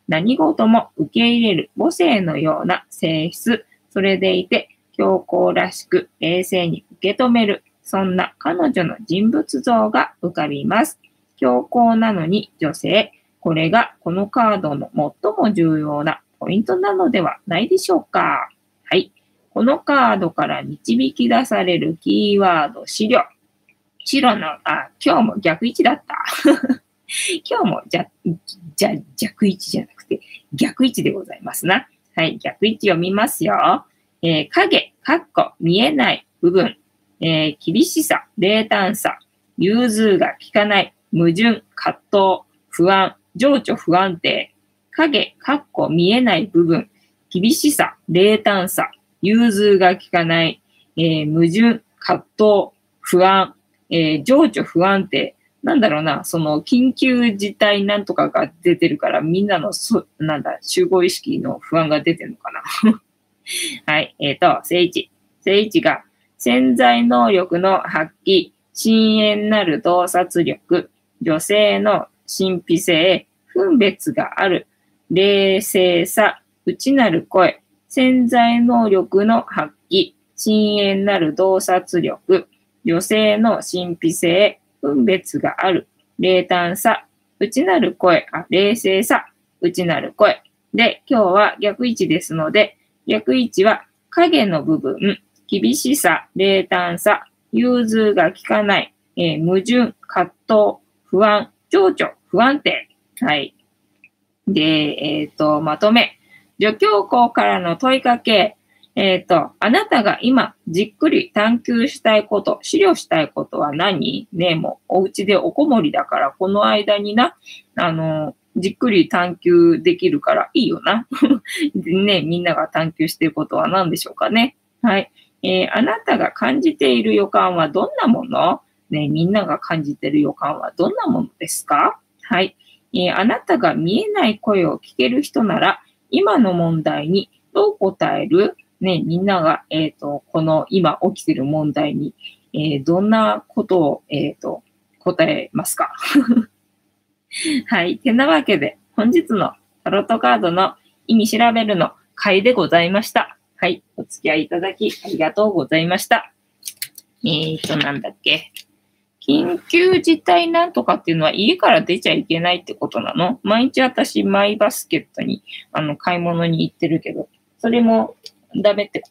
何事も受け入れる母性のような性質、それでいて強硬らしく冷静に受け止める。そんな彼女の人物像が浮かびます。強硬なのに女性。これがこのカードの最も重要なポイントなのではないでしょうか。はい。このカードから導き出されるキーワード、資料。白の、あ、今日も逆位置だった。[laughs] 今日もじゃ、じゃ、逆位置じゃなくて、逆位置でございますな。はい、逆位置を見ますよ。えー、影、かっこ、見えない部分。えー、厳しさ、冷淡さ、融通が効かない、矛盾、葛藤、不安、情緒不安定。影、かっこ、見えない部分。厳しさ、冷淡さ、融通が効かない、えー、矛盾、葛藤、不安、えー、情緒不安定。なんだろうな、その緊急事態なんとかが出てるから、みんなのそ、なんだ、集合意識の不安が出てるのかな。[laughs] はい。えっ、ー、と、聖一。聖一が潜在能力の発揮、深淵なる洞察力、女性の神秘性、分別がある、冷静さ、内なる声、潜在能力の発揮、深淵なる洞察力、女性の神秘性、分別がある、冷淡さ、内なる声、あ、冷静さ、内なる声。で、今日は逆位置ですので、逆位置は影の部分、厳しさ、冷淡さ、融通が効かない、えー、矛盾、葛藤、不安、情緒、不安定。はい。で、えっ、ー、と、まとめ。助教校からの問いかけ。えっ、ー、と、あなたが今じっくり探求したいこと、資料したいことは何？ねえもうお家でおこもりだから、この間にな、あの、じっくり探求できるからいいよな。[laughs] ね、みんなが探求していることは何でしょうかね。はい。えー、あなたが感じている予感はどんなもの？ね、みんなが感じている予感はどんなものですか？はい。えー、あなたが見えない声を聞ける人なら、今の問題にどう答える？ね、みんなが、えっ、ー、と、この今起きてる問題に、えー、どんなことを、えっ、ー、と、答えますか？[laughs] はい。てなわけで、本日のタロットカードの意味調べるの回でございました。はい。お付き合いいただきありがとうございました。えーと、なんだっけ？緊急事態なんとかっていうのは家から出ちゃいけないってことなの？毎日私マイバスケットにあの買い物に行ってるけど、それもダメってこ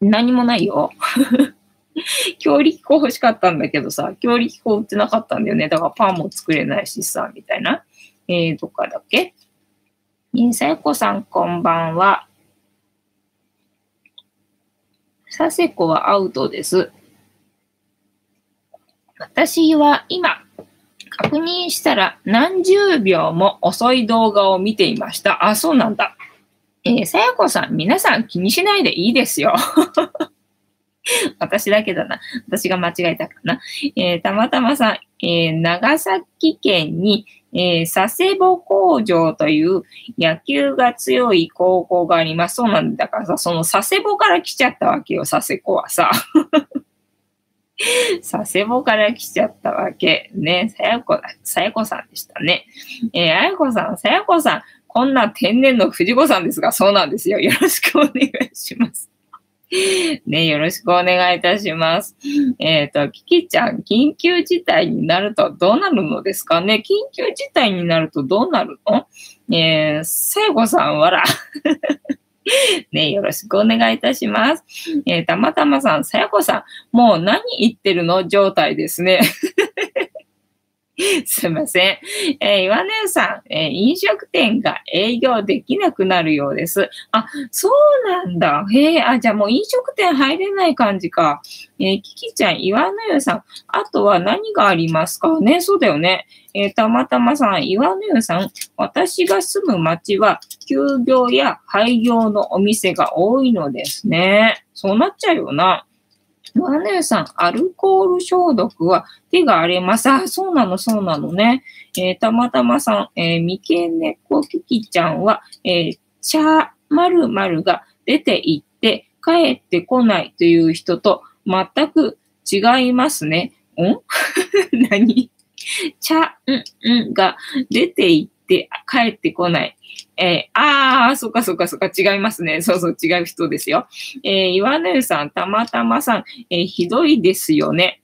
と？何もないよ。[laughs] 強力粉欲しかったんだけどさ、強力粉売ってなかったんだよね。だからパンも作れないしさ、みたいな。えー、どっかだっけ？えー、さやこさんこんばんは。させこはアウトです。私は今、確認したら何十秒も遅い動画を見ていました。あ、そうなんだ。えー、さやこさん、皆さん気にしないでいいですよ。[laughs] 私だけだな。私が間違えたかな。えー、たまたまさん、えー、長崎県に、えー、佐世保工場という野球が強い高校があります。そうなんだからさ、その佐世保から来ちゃったわけよ、佐世保はさ。[laughs] 佐世保から来ちゃったわけ。ね、さやこだ、さやこさんでしたね。えー、あやこさん、さやこさん、こんな天然の藤子さんですが、そうなんですよ。[laughs] よろしくお願いします。[laughs] ね、よろしくお願いいたします。えっ、ー、と、キキちゃん、緊急事態になるとどうなるのですかね？緊急事態になるとどうなるの？えー、聖子さん、わら。[laughs] ね、よろしくお願いいたします。えー、たまたまさん、さやこさん、もう何言ってるの？状態ですね。[laughs] すいません。えー、岩根さん、えー、飲食店が営業できなくなるようです。あ、そうなんだ。へえ、あ、じゃあもう飲食店入れない感じか。えー、キキちゃん、岩根湯さん、あとは何がありますか？ね、そうだよね。えー、たまたまさん、岩根湯さん、私が住む町は休業や廃業のお店が多いのですね。そうなっちゃうよな。マネーさん、アルコール消毒は手が荒れます。あ、そうなの、そうなのね。えー、たまたまさん、えー、三毛猫キキちゃんは、えー、チャーる〇が出て行って帰ってこないという人と全く違いますね。ん？[laughs] 何？チャんんが出て行って帰ってこない。えー、ああ、そっかそっかそっか、違いますね。[laughs] そうそう、違う人ですよ。えー、岩根さん、たまたまさん、えー、ひどいですよね。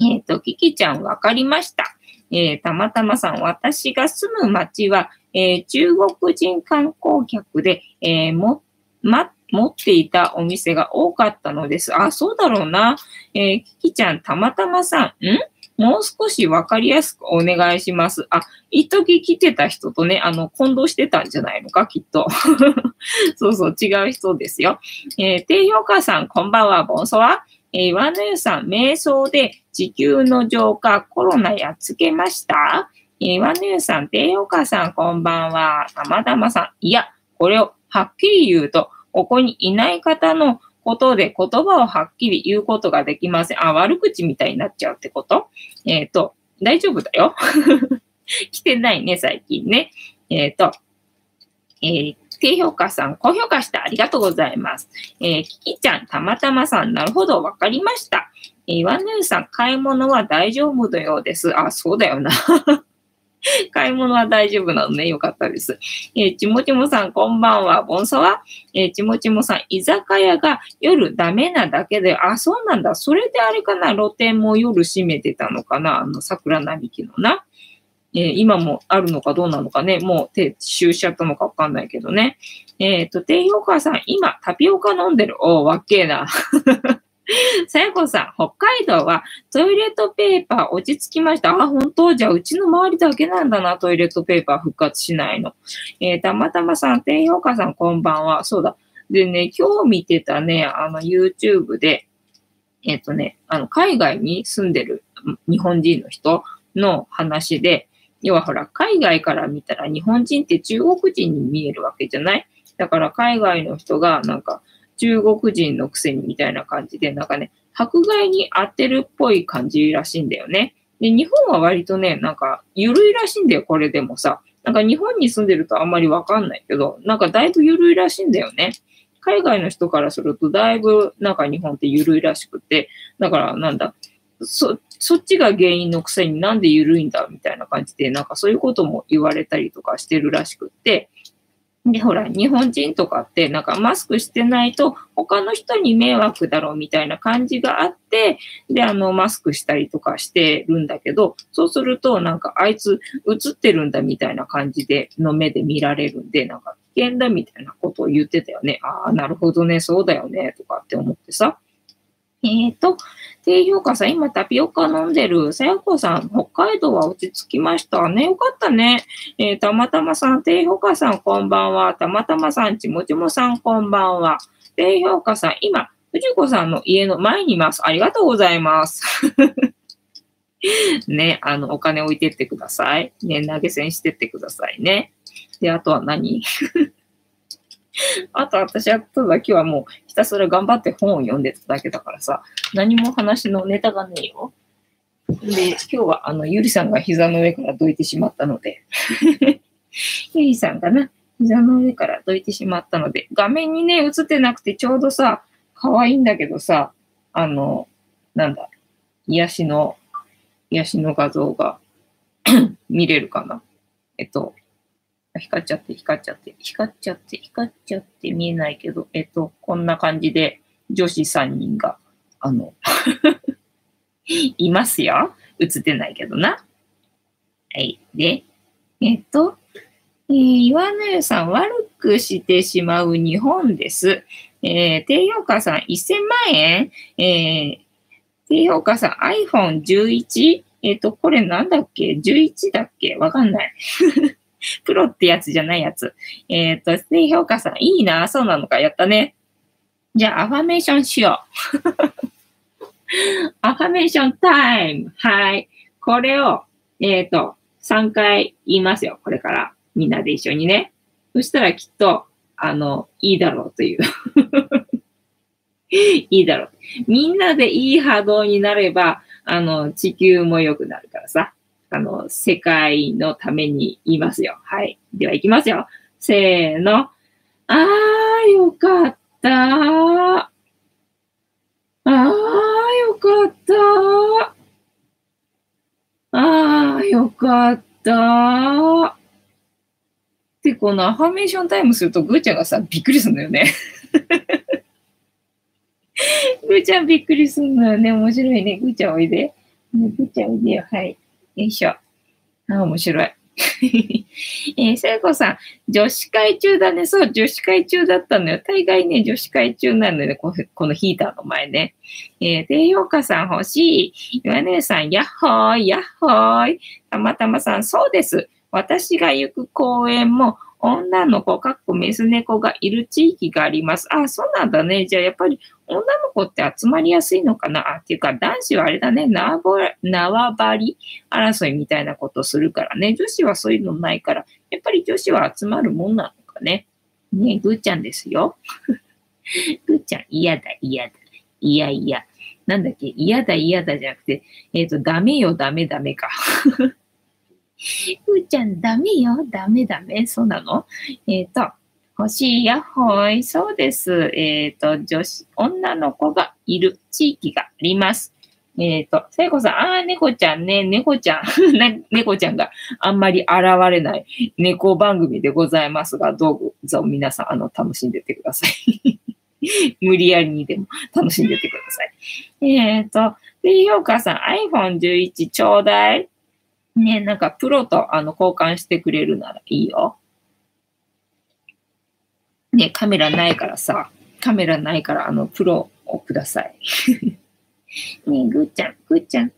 えっ、と、キキちゃん、わかりました。えー、たまたまさん、私が住む町は、えー、中国人観光客で、えー、も、ま、持っていたお店が多かったのです。あ、そうだろうな。えー、キキちゃん、たまたまさん、ん？もう少しわかりやすくお願いします。あ、一時来てた人とね、あの、混同してたんじゃないのか、きっと。[laughs] そうそう、違う人ですよ。えー、低評価さん、こんばんは、ボンソワ。えー、岩野湯さん、瞑想で地球の浄化、コロナやっつけましたえー、岩野湯さん、低評価さん、こんばんは。たまたまさん、いや、これをはっきり言うと、ここにいない方のことで言葉をはっきり言うことができません。あ、悪口みたいになっちゃうってこと？えっ、ー、と、大丈夫だよ。[laughs] 来てないね、最近ね。えっ、ー、と、えー、低評価さん、高評価したありがとうございます。えー、キキちゃん、たまたまさん、なるほど、わかりました。えー、岩根さん、買い物は大丈夫のようです。あ、そうだよな。[laughs] 買い物は大丈夫なのね。よかったです。えー、ちもちもさん、こんばんは。ボンソワ。えー、ちもちもさん、居酒屋が夜ダメなだけで、あ、そうなんだ。それであれかな。露店も夜閉めてたのかな。あの、桜並木のな。えー、今もあるのかどうなのかね。もう撤収しちゃったのかわかんないけどね。えっ、ー、と、低評価さん、今、タピオカ飲んでる。おー、わっけえな。[laughs] さやこさん、北海道はトイレットペーパー落ち着きました。あ、本当？じゃあ、うちの周りだけなんだな、トイレットペーパー復活しないの。えー、たまたまさん、低評価さん、こんばんは。そうだ。でね、今日見てたね、あの、YouTube で、えっ、ー、とね、あの、海外に住んでる日本人の人の話で、要はほら、海外から見たら日本人って中国人に見えるわけじゃない？だから海外の人がなんか、中国人のくせにみたいな感じで、なんかね、迫害に合ってるっぽい感じらしいんだよね。で、日本は割とね、なんか、ゆるいらしいんだよ、これでもさ。なんか日本に住んでるとあんまりわかんないけど、なんかだいぶゆるいらしいんだよね。海外の人からするとだいぶなんか日本ってゆるいらしくて、だからなんだ、そ、そっちが原因のくせになんでゆるいんだみたいな感じで、なんかそういうことも言われたりとかしてるらしくって、で、ほら、日本人とかって、なんかマスクしてないと他の人に迷惑だろうみたいな感じがあって、で、あの、マスクしたりとかしてるんだけど、そうすると、なんかあいつ映ってるんだみたいな感じで、の目で見られるんで、なんか危険だみたいなことを言ってたよね。ああ、なるほどね、そうだよね、とかって思ってさ。えっ、ー、と、低評価さん、今タピオカ飲んでる。さやこさん、北海道は落ち着きましたね。よかったね。えー、たまたまさん、低評価さん、こんばんは。たまたまさん、ちもちもさん、こんばんは。低評価さん、今、藤子さんの家の前にいます。ありがとうございます。[laughs] ね、あの、お金置いてってください。ね、投げ銭してってくださいね。で、あとは何？[laughs] あと私は、ただ今日はもうひたすら頑張って本を読んでただけだからさ、何も話のネタがねえよ。で、今日はあの、ゆりさんが膝の上からどいてしまったので [laughs] ゆりさんがな、膝の上からどいてしまったので、画面にね、映ってなくてちょうどさ、可愛いんだけどさ、あの、なんだ、癒しの、癒しの画像が [coughs] 見れるかな？えっと、光っちゃって、光っちゃって、光っちゃって、光っちゃって見えないけど、えっと、こんな感じで女子3人が、あの [laughs] いますよ。映ってないけどな。はい。で、えっと、えー、岩根湯さん、悪くしてしまう日本です。えー、低評価さん、1000万円えー、低評価さん、iPhone11? えっ、と、これなんだっけ ?11 だっけ？わかんない。[laughs] プロってやつじゃないやつ。えっ、ー、と、低評価さん、いいな、そうなのか、やったね。じゃあ、アファメーションしよう。[laughs] アファメーションタイム。はい。これを、えっ、と、3回言いますよ。これから。みんなで一緒にね。そしたらきっと、あの、いいだろうという。[laughs] いいだろう。みんなでいい波動になれば、あの、地球も良くなるからさ。あの、世界のために言いますよ。はい。では行きますよ。せーの。あー、よかった。あー、よかった。あー、よかった。で、このアファメーションタイムすると、ぐーちゃんがさ、びっくりするんだよね。[laughs] ぐーちゃんびっくりするのよね。面白いね。ぐーちゃんおいで。ぐーちゃんおいでよ。はい。よいしょ。あ、面白い。[laughs] えー、聖子さん、女子会中だね。そう、女子会中だったのよ。大概ね、女子会中なのよ、ね、このヒーターの前ね。えー、低評価さん欲しい。岩姉さん、やっほーい、やっほーい。たまたまさん、そうです。私が行く公園も女の子、かっこメス猫がいる地域があります。あ、そうなんだね。じゃあやっぱり女の子って集まりやすいのかな？あ、っていうか男子はあれだね。縄張り争いみたいなことするからね。女子はそういうのないから、やっぱり女子は集まるもんなのかね。ねえぐーちゃんですよ。[laughs] ぐーちゃん、嫌だ、嫌だ。いやいや。なんだっけ？嫌だ、嫌だじゃなくて、えっ、ー、と、ダメよ、ダメ、ダメか。ふーちゃん、ダメよ。ダメダメ。そうなの？えっ、ー、と、欲しいやっほい。そうです。えっ、ー、と、女子、女の子がいる地域があります。えっ、ー、と、聖子さん、ああ、猫ちゃんね、猫ちゃん、[laughs] 猫ちゃんがあんまり現れない猫番組でございますが、どうぞ皆さん、あの、楽しんでってください。[laughs] 無理やりにでも楽しんでってください。えっ、ー、と、で、ようかさん、iPhone11 ちょうだい。ね、なんかプロとあの交換してくれるならいいよ。ね、カメラないからさ、カメラないからあのプロをください。[laughs] ねぐーちゃん、ぐーちゃん。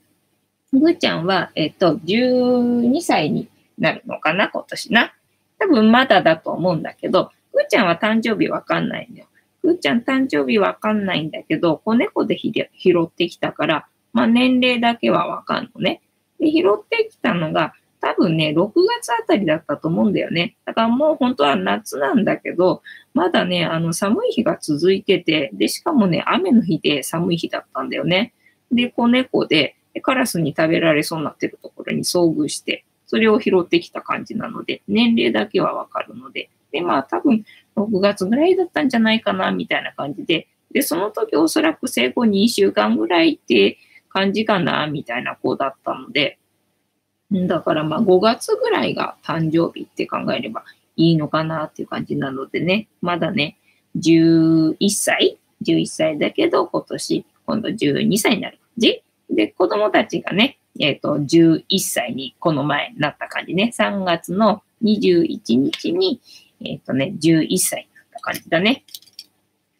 ぐーちゃんは、えっと、12歳になるのかな、今年な。多分まだだと思うんだけど、ぐーちゃんは誕生日わかんないんだよ。ぐーちゃん誕生日わかんないんだけど、子猫で拾ってきたから、まあ年齢だけはわかんのね。で、拾ってきたのが、多分ね、6月あたりだったと思うんだよね。だからもう本当は夏なんだけど、まだね、あの寒い日が続いてて、で、しかもね、雨の日で寒い日だったんだよね。で、子猫で、カラスに食べられそうになってるところに遭遇して、それを拾ってきた感じなので、年齢だけはわかるので、で、まあ多分6月ぐらいだったんじゃないかな、みたいな感じで、で、その時おそらく生後2週間ぐらいって感じかな、みたいな子だったので、だからまあ5月ぐらいが誕生日って考えればいいのかなっていう感じなのでね、まだね、11歳 ?11 歳だけど今年、今度12歳になる感じ？で、子供たちがね、えっ、ー、と、11歳にこの前なった感じね。3月の21日に、えっ、ー、とね、11歳になった感じだね。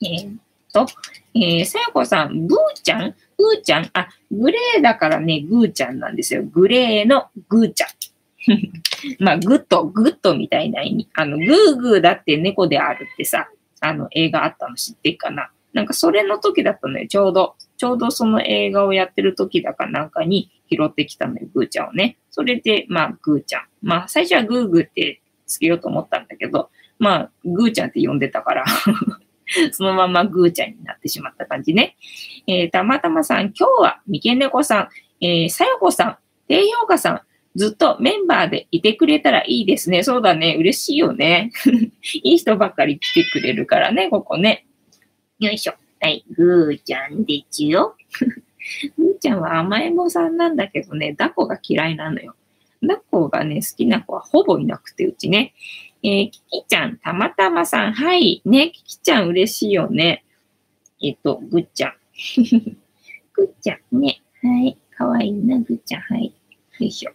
えー、と、えー、さやこさん、ぐーちゃん？ぐーちゃん？あ、グレーだからね、ぐーちゃんなんですよ。グレーのぐーちゃん。[laughs] まあ、グッド、グッドみたいな意味。あの、グーグーだって猫であるってさ、あの、映画あったの知ってっかな？なんかそれの時だったのよ、ちょうど。ちょうどその映画をやってる時だかなんかに拾ってきたのよ、グーちゃんをね。それで、まあ、グーちゃん。まあ、最初はグーグーってつけようと思ったんだけど、まあ、グーちゃんって呼んでたから [laughs] そのままぐーちゃんになってしまった感じね。えー、たまたまさん、今日は三毛猫さん、えー、さやこさん、低評価さん、ずっとメンバーでいてくれたらいいですね。そうだね。嬉しいよね。[laughs] いい人ばっかり来てくれるからね、ここね。よいしょ。はい、ぐーちゃんでちゅよ。[laughs] ぐーちゃんは甘えん坊さんなんだけどね、抱っこが嫌いなのよ。抱っこがね、好きな子はほぼいなくて、うちね。えー、キキちゃん、たまたまさん、はい。ね、キキちゃん嬉しいよね。えっ、と、ぐっちゃん。[laughs] ぐっちゃんね。はい。かわいいな、ぐっちゃん。はい。よいしょ。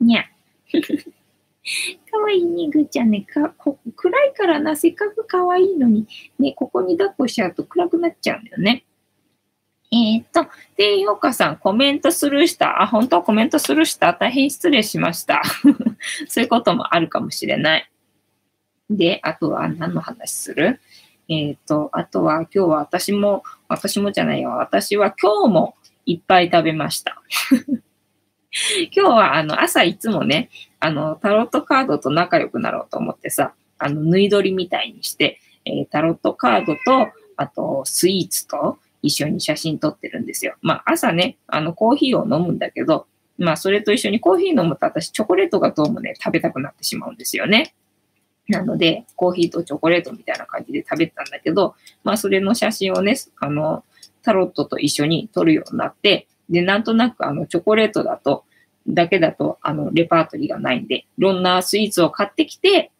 にゃ。[laughs] かわいいね、ぐっちゃんね。かこ暗いからな、せっかくかわいいのに、ね、ここに抱っこしちゃうと暗くなっちゃうんだよね。えっ、と、で、ようかさん、コメントスルーした。あ、本当？コメントスルーした。大変失礼しました。[laughs] そういうこともあるかもしれない。で、あとは何の話する？えっ、ー、と、あとは今日は私も、私もじゃないよ。私は今日もいっぱい食べました。[laughs] 今日はあの朝いつもね、あのタロットカードと仲良くなろうと思ってさ、あの縫い取りみたいにして、えー、タロットカードと、あとスイーツと一緒に写真撮ってるんですよ。まあ朝ね、あのコーヒーを飲むんだけど、まあそれと一緒にコーヒー飲むと私チョコレートがどうもね、食べたくなってしまうんですよね。なので、コーヒーとチョコレートみたいな感じで食べてたんだけど、まあ、それの写真をね、あの、タロットと一緒に撮るようになって、で、なんとなく、あの、チョコレートだと、だけだと、あの、レパートリーがないんで、いろんなスイーツを買ってきて、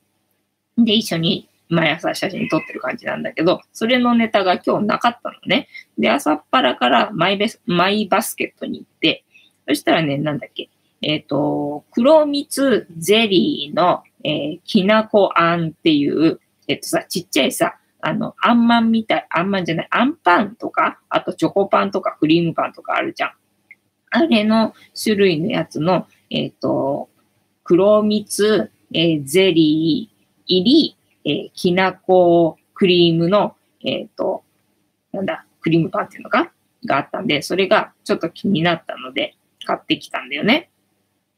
で、一緒に毎朝写真撮ってる感じなんだけど、それのネタが今日なかったのね。で、朝っぱらからマイベスマイバスケットに行って、そしたらね、なんだっけ、えっ、ー、と、黒蜜ゼリーの、えー、きなこあんっていう、えっ、とさ、ちっちゃいさ、あの、あんまんみたい、あんまんじゃない、あんパンとか、あとチョコパンとかクリームパンとかあるじゃん。あれの種類のやつの、えっ、ー、と、黒蜜、えー、ゼリー入り、えー、きなこクリームの、えっ、ー、と、なんだ、クリームパンっていうのか？があったんで、それがちょっと気になったので、買ってきたんだよね。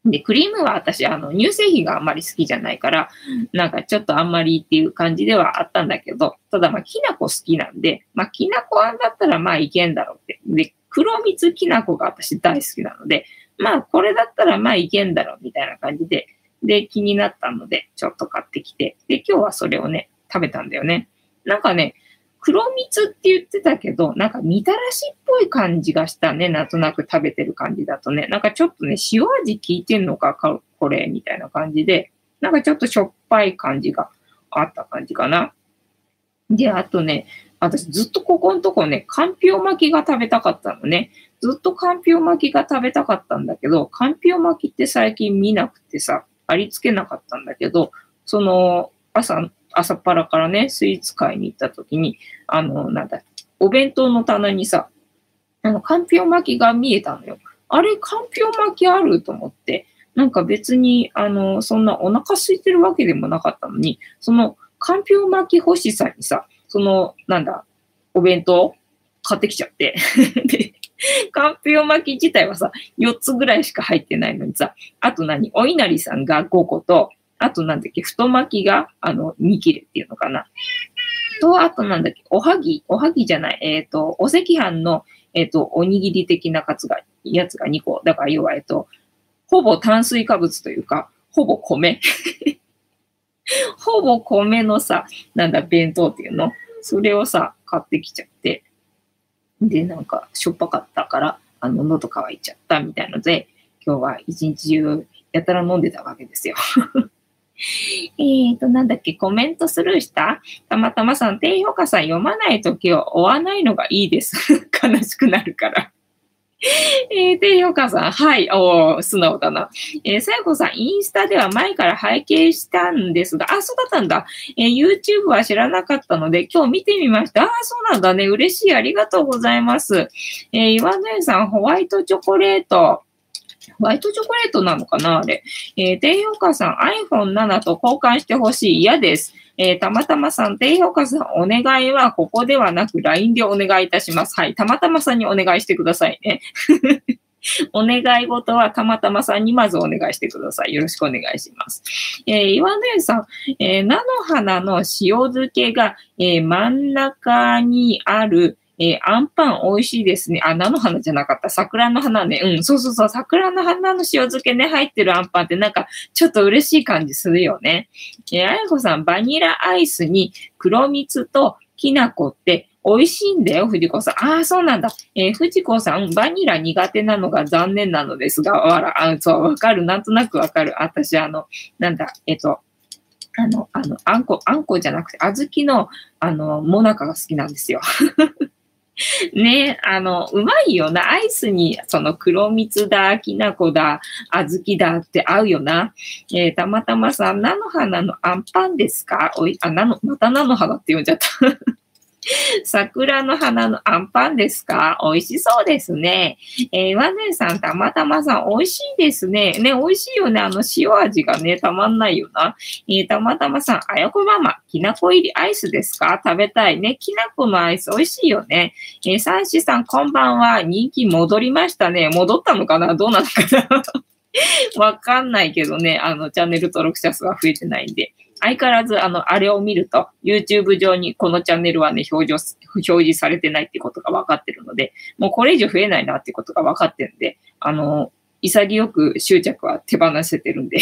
で、クリームは私、あの、乳製品があんまり好きじゃないから、なんかちょっとあんまりっていう感じではあったんだけど、ただまあ、きなこ好きなんで、まあ、きなこあんだったらまあいけんだろうって。で、黒蜜きなこが私大好きなので、まあ、これだったらまあいけんだろうみたいな感じで、で、気になったので、ちょっと買ってきて、で、今日はそれをね、食べたんだよね。なんかね、黒蜜って言ってたけど、なんかみたらしっぽい感じがしたね。なんとなく食べてる感じだとね。なんかちょっとね、塩味効いてんのか、これ、みたいな感じで、なんかちょっとしょっぱい感じがあった感じかな。で、あとね、私ずっとここのとこね、かんぴょう巻きが食べたかったのね。ずっとかんぴょう巻きが食べたかったんだけど、かんぴょう巻きって最近見なくてさ、ありつけなかったんだけど、その、朝、朝っぱらからね、スイーツ買いに行った時に、あの、なんだ、お弁当の棚にさ、あの、かんぴょう巻きが見えたのよ。あれ、かんぴょう巻きあると思って、なんか別に、あの、そんなお腹空いてるわけでもなかったのに、その、かんぴょう巻き欲しさにさ、その、なんだ、お弁当買ってきちゃって [laughs] で、かんぴょう巻き自体はさ、4つぐらいしか入ってないのにさ、あと何お稲荷さんが5個と、あとなんだっけ、太巻きが、あの、2切れっていうのかな。と、あとなんだっけ、おはぎ、おはぎじゃない、えっ、ー、と、お赤飯の、えっ、ー、と、おにぎり的なカツが、やつが2個。だから要は、えっ、と、ほぼ炭水化物というか、ほぼ米。[laughs] ほぼ米のさ、なんだ、弁当っていうの？それをさ、買ってきちゃって。で、なんか、しょっぱかったから、あの、喉乾いちゃったみたいので、今日は一日中やたら飲んでたわけですよ。[laughs] えっと、なんだっけ、コメントスルーした？たまたまさん、低評価さん読まないときは追わないのがいいです。[laughs] 悲しくなるから。[laughs] えー、低評価さん、はい、お素直だな。えー、さやこさん、インスタでは前から拝見したんですが、あ、そうだったんだ。えー、YouTube は知らなかったので、今日見てみました。あ、そうなんだね。嬉しい。ありがとうございます。えー、岩根さん、ホワイトチョコレート。ホワイトチョコレートなのかな？あれ。えー、低評価さん、iPhone7 と交換してほしい。嫌です。えー、たまたまさん、低評価さん、お願いはここではなく LINE でお願いいたします。はい。たまたまさんにお願いしてくださいね。[laughs] お願い事はたまたまさんにまずお願いしてください。よろしくお願いします。えー、岩根さん、えー、菜の花の塩漬けが、えー、真ん中にある、えー、アンパン美味しいですね。あ、菜の花じゃなかった。桜の花ね。うん、そうそうそう。桜の花の塩漬けね、入ってるアンパンってなんか、ちょっと嬉しい感じするよね。えー、あやこさん、バニラアイスに黒蜜ときな粉って美味しいんだよ、藤子さん。ああ、そうなんだ。えー、藤子さん、バニラ苦手なのが残念なのですが、わら、あそう、わかる。なんとなくわかる。私、あの、なんだ、えっ、と、あの、あの、あんこ、あんこじゃなくて、小豆の、あの、もなかが好きなんですよ。[laughs] ねあの、うまいよな。アイスに、その黒蜜だ、きな粉だ、小豆だって合うよな。えー、たまたまさん、菜の花のあんパンですか？おい、あ、菜の、また菜の花って呼んじゃった。[laughs] 桜の花のアンパンですか？美味しそうですね。えー、ワネさん、たまたまさん、美味しいですね。ね、美味しいよね。あの塩味がね、たまんないよな。えー、たまたまさん、あやこママ、きなこ入りアイスですか？食べたいね。きなこのアイス美味しいよね。えー、サンシさん、こんばんは。人気戻りましたね。戻ったのかな？どうなのかな？[laughs] わかんないけどね、あの、チャンネル登録者数は増えてないんで。相変わらず、あの、あれを見ると、YouTube 上にこのチャンネルはね、表示、表示されてないってことが分かってるので、もうこれ以上増えないなってことが分かってるんで、あの、潔く執着は手放せてるんで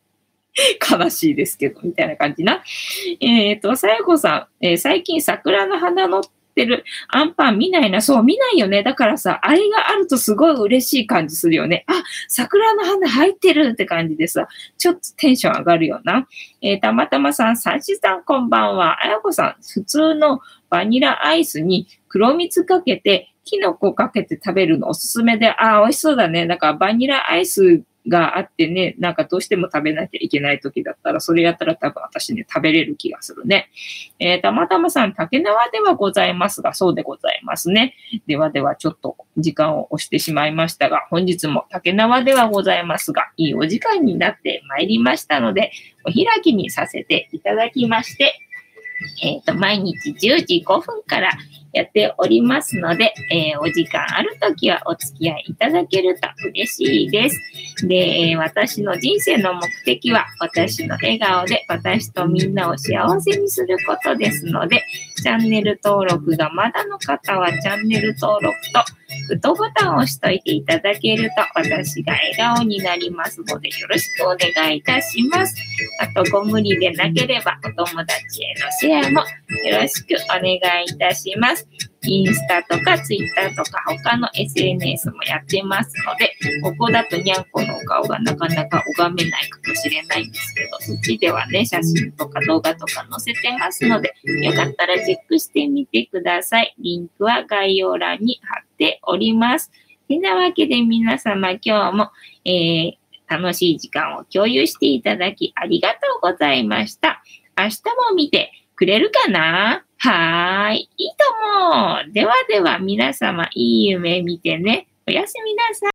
[laughs] 悲しいですけど、みたいな感じな。えっ、ー、と、さやこさん、えー、最近桜の花のってるアンパン見ないな。そう、見ないよね。だからさ、あれがあるとすごい嬉しい感じするよね。あ、桜の花入ってるって感じでさ、ちょっとテンション上がるよな。えー、たまたまさん、さしさんこんばんは。あやこさん、普通のバニラアイスに黒蜜かけて、キノコかけて食べるのおすすめで、ああ、美味しそうだね。なんかバニラアイスがあってね、なんかどうしても食べなきゃいけない時だったら、それやったら多分私ね、食べれる気がするね。えー、たまたまさん、竹縄ではございますが、そうでございますね。ではでは、ちょっと時間を押してしまいましたが、本日も竹縄ではございますが、いいお時間になってまいりましたので、お開きにさせていただきまして、えっ、ー、と、毎日10時5分からやっておりますので、えー、お時間あるときはお付き合いいただけると嬉しいです。で、えー、私の人生の目的は、私の笑顔で私とみんなを幸せにすることですので、チャンネル登録がまだの方はチャンネル登録と、グッドボタンを押しといていただけると私が笑顔になりますのでよろしくお願いいたします。あとご無理でなければお友達へのシェアもよろしくお願いいたします。インスタとかツイッターとか他の SNS もやってますので、ここだとにゃんこのお顔がなかなか拝めないかもしれないんですけど、そっちではね、写真とか動画とか載せてますので、よかったらチェックしてみてください。リンクは概要欄に貼っております。てなわけで皆様今日も、えー、楽しい時間を共有していただきありがとうございました。明日も見てくれるかな？はい。いいとも。ではでは皆様、いい夢見てね。おやすみなさい。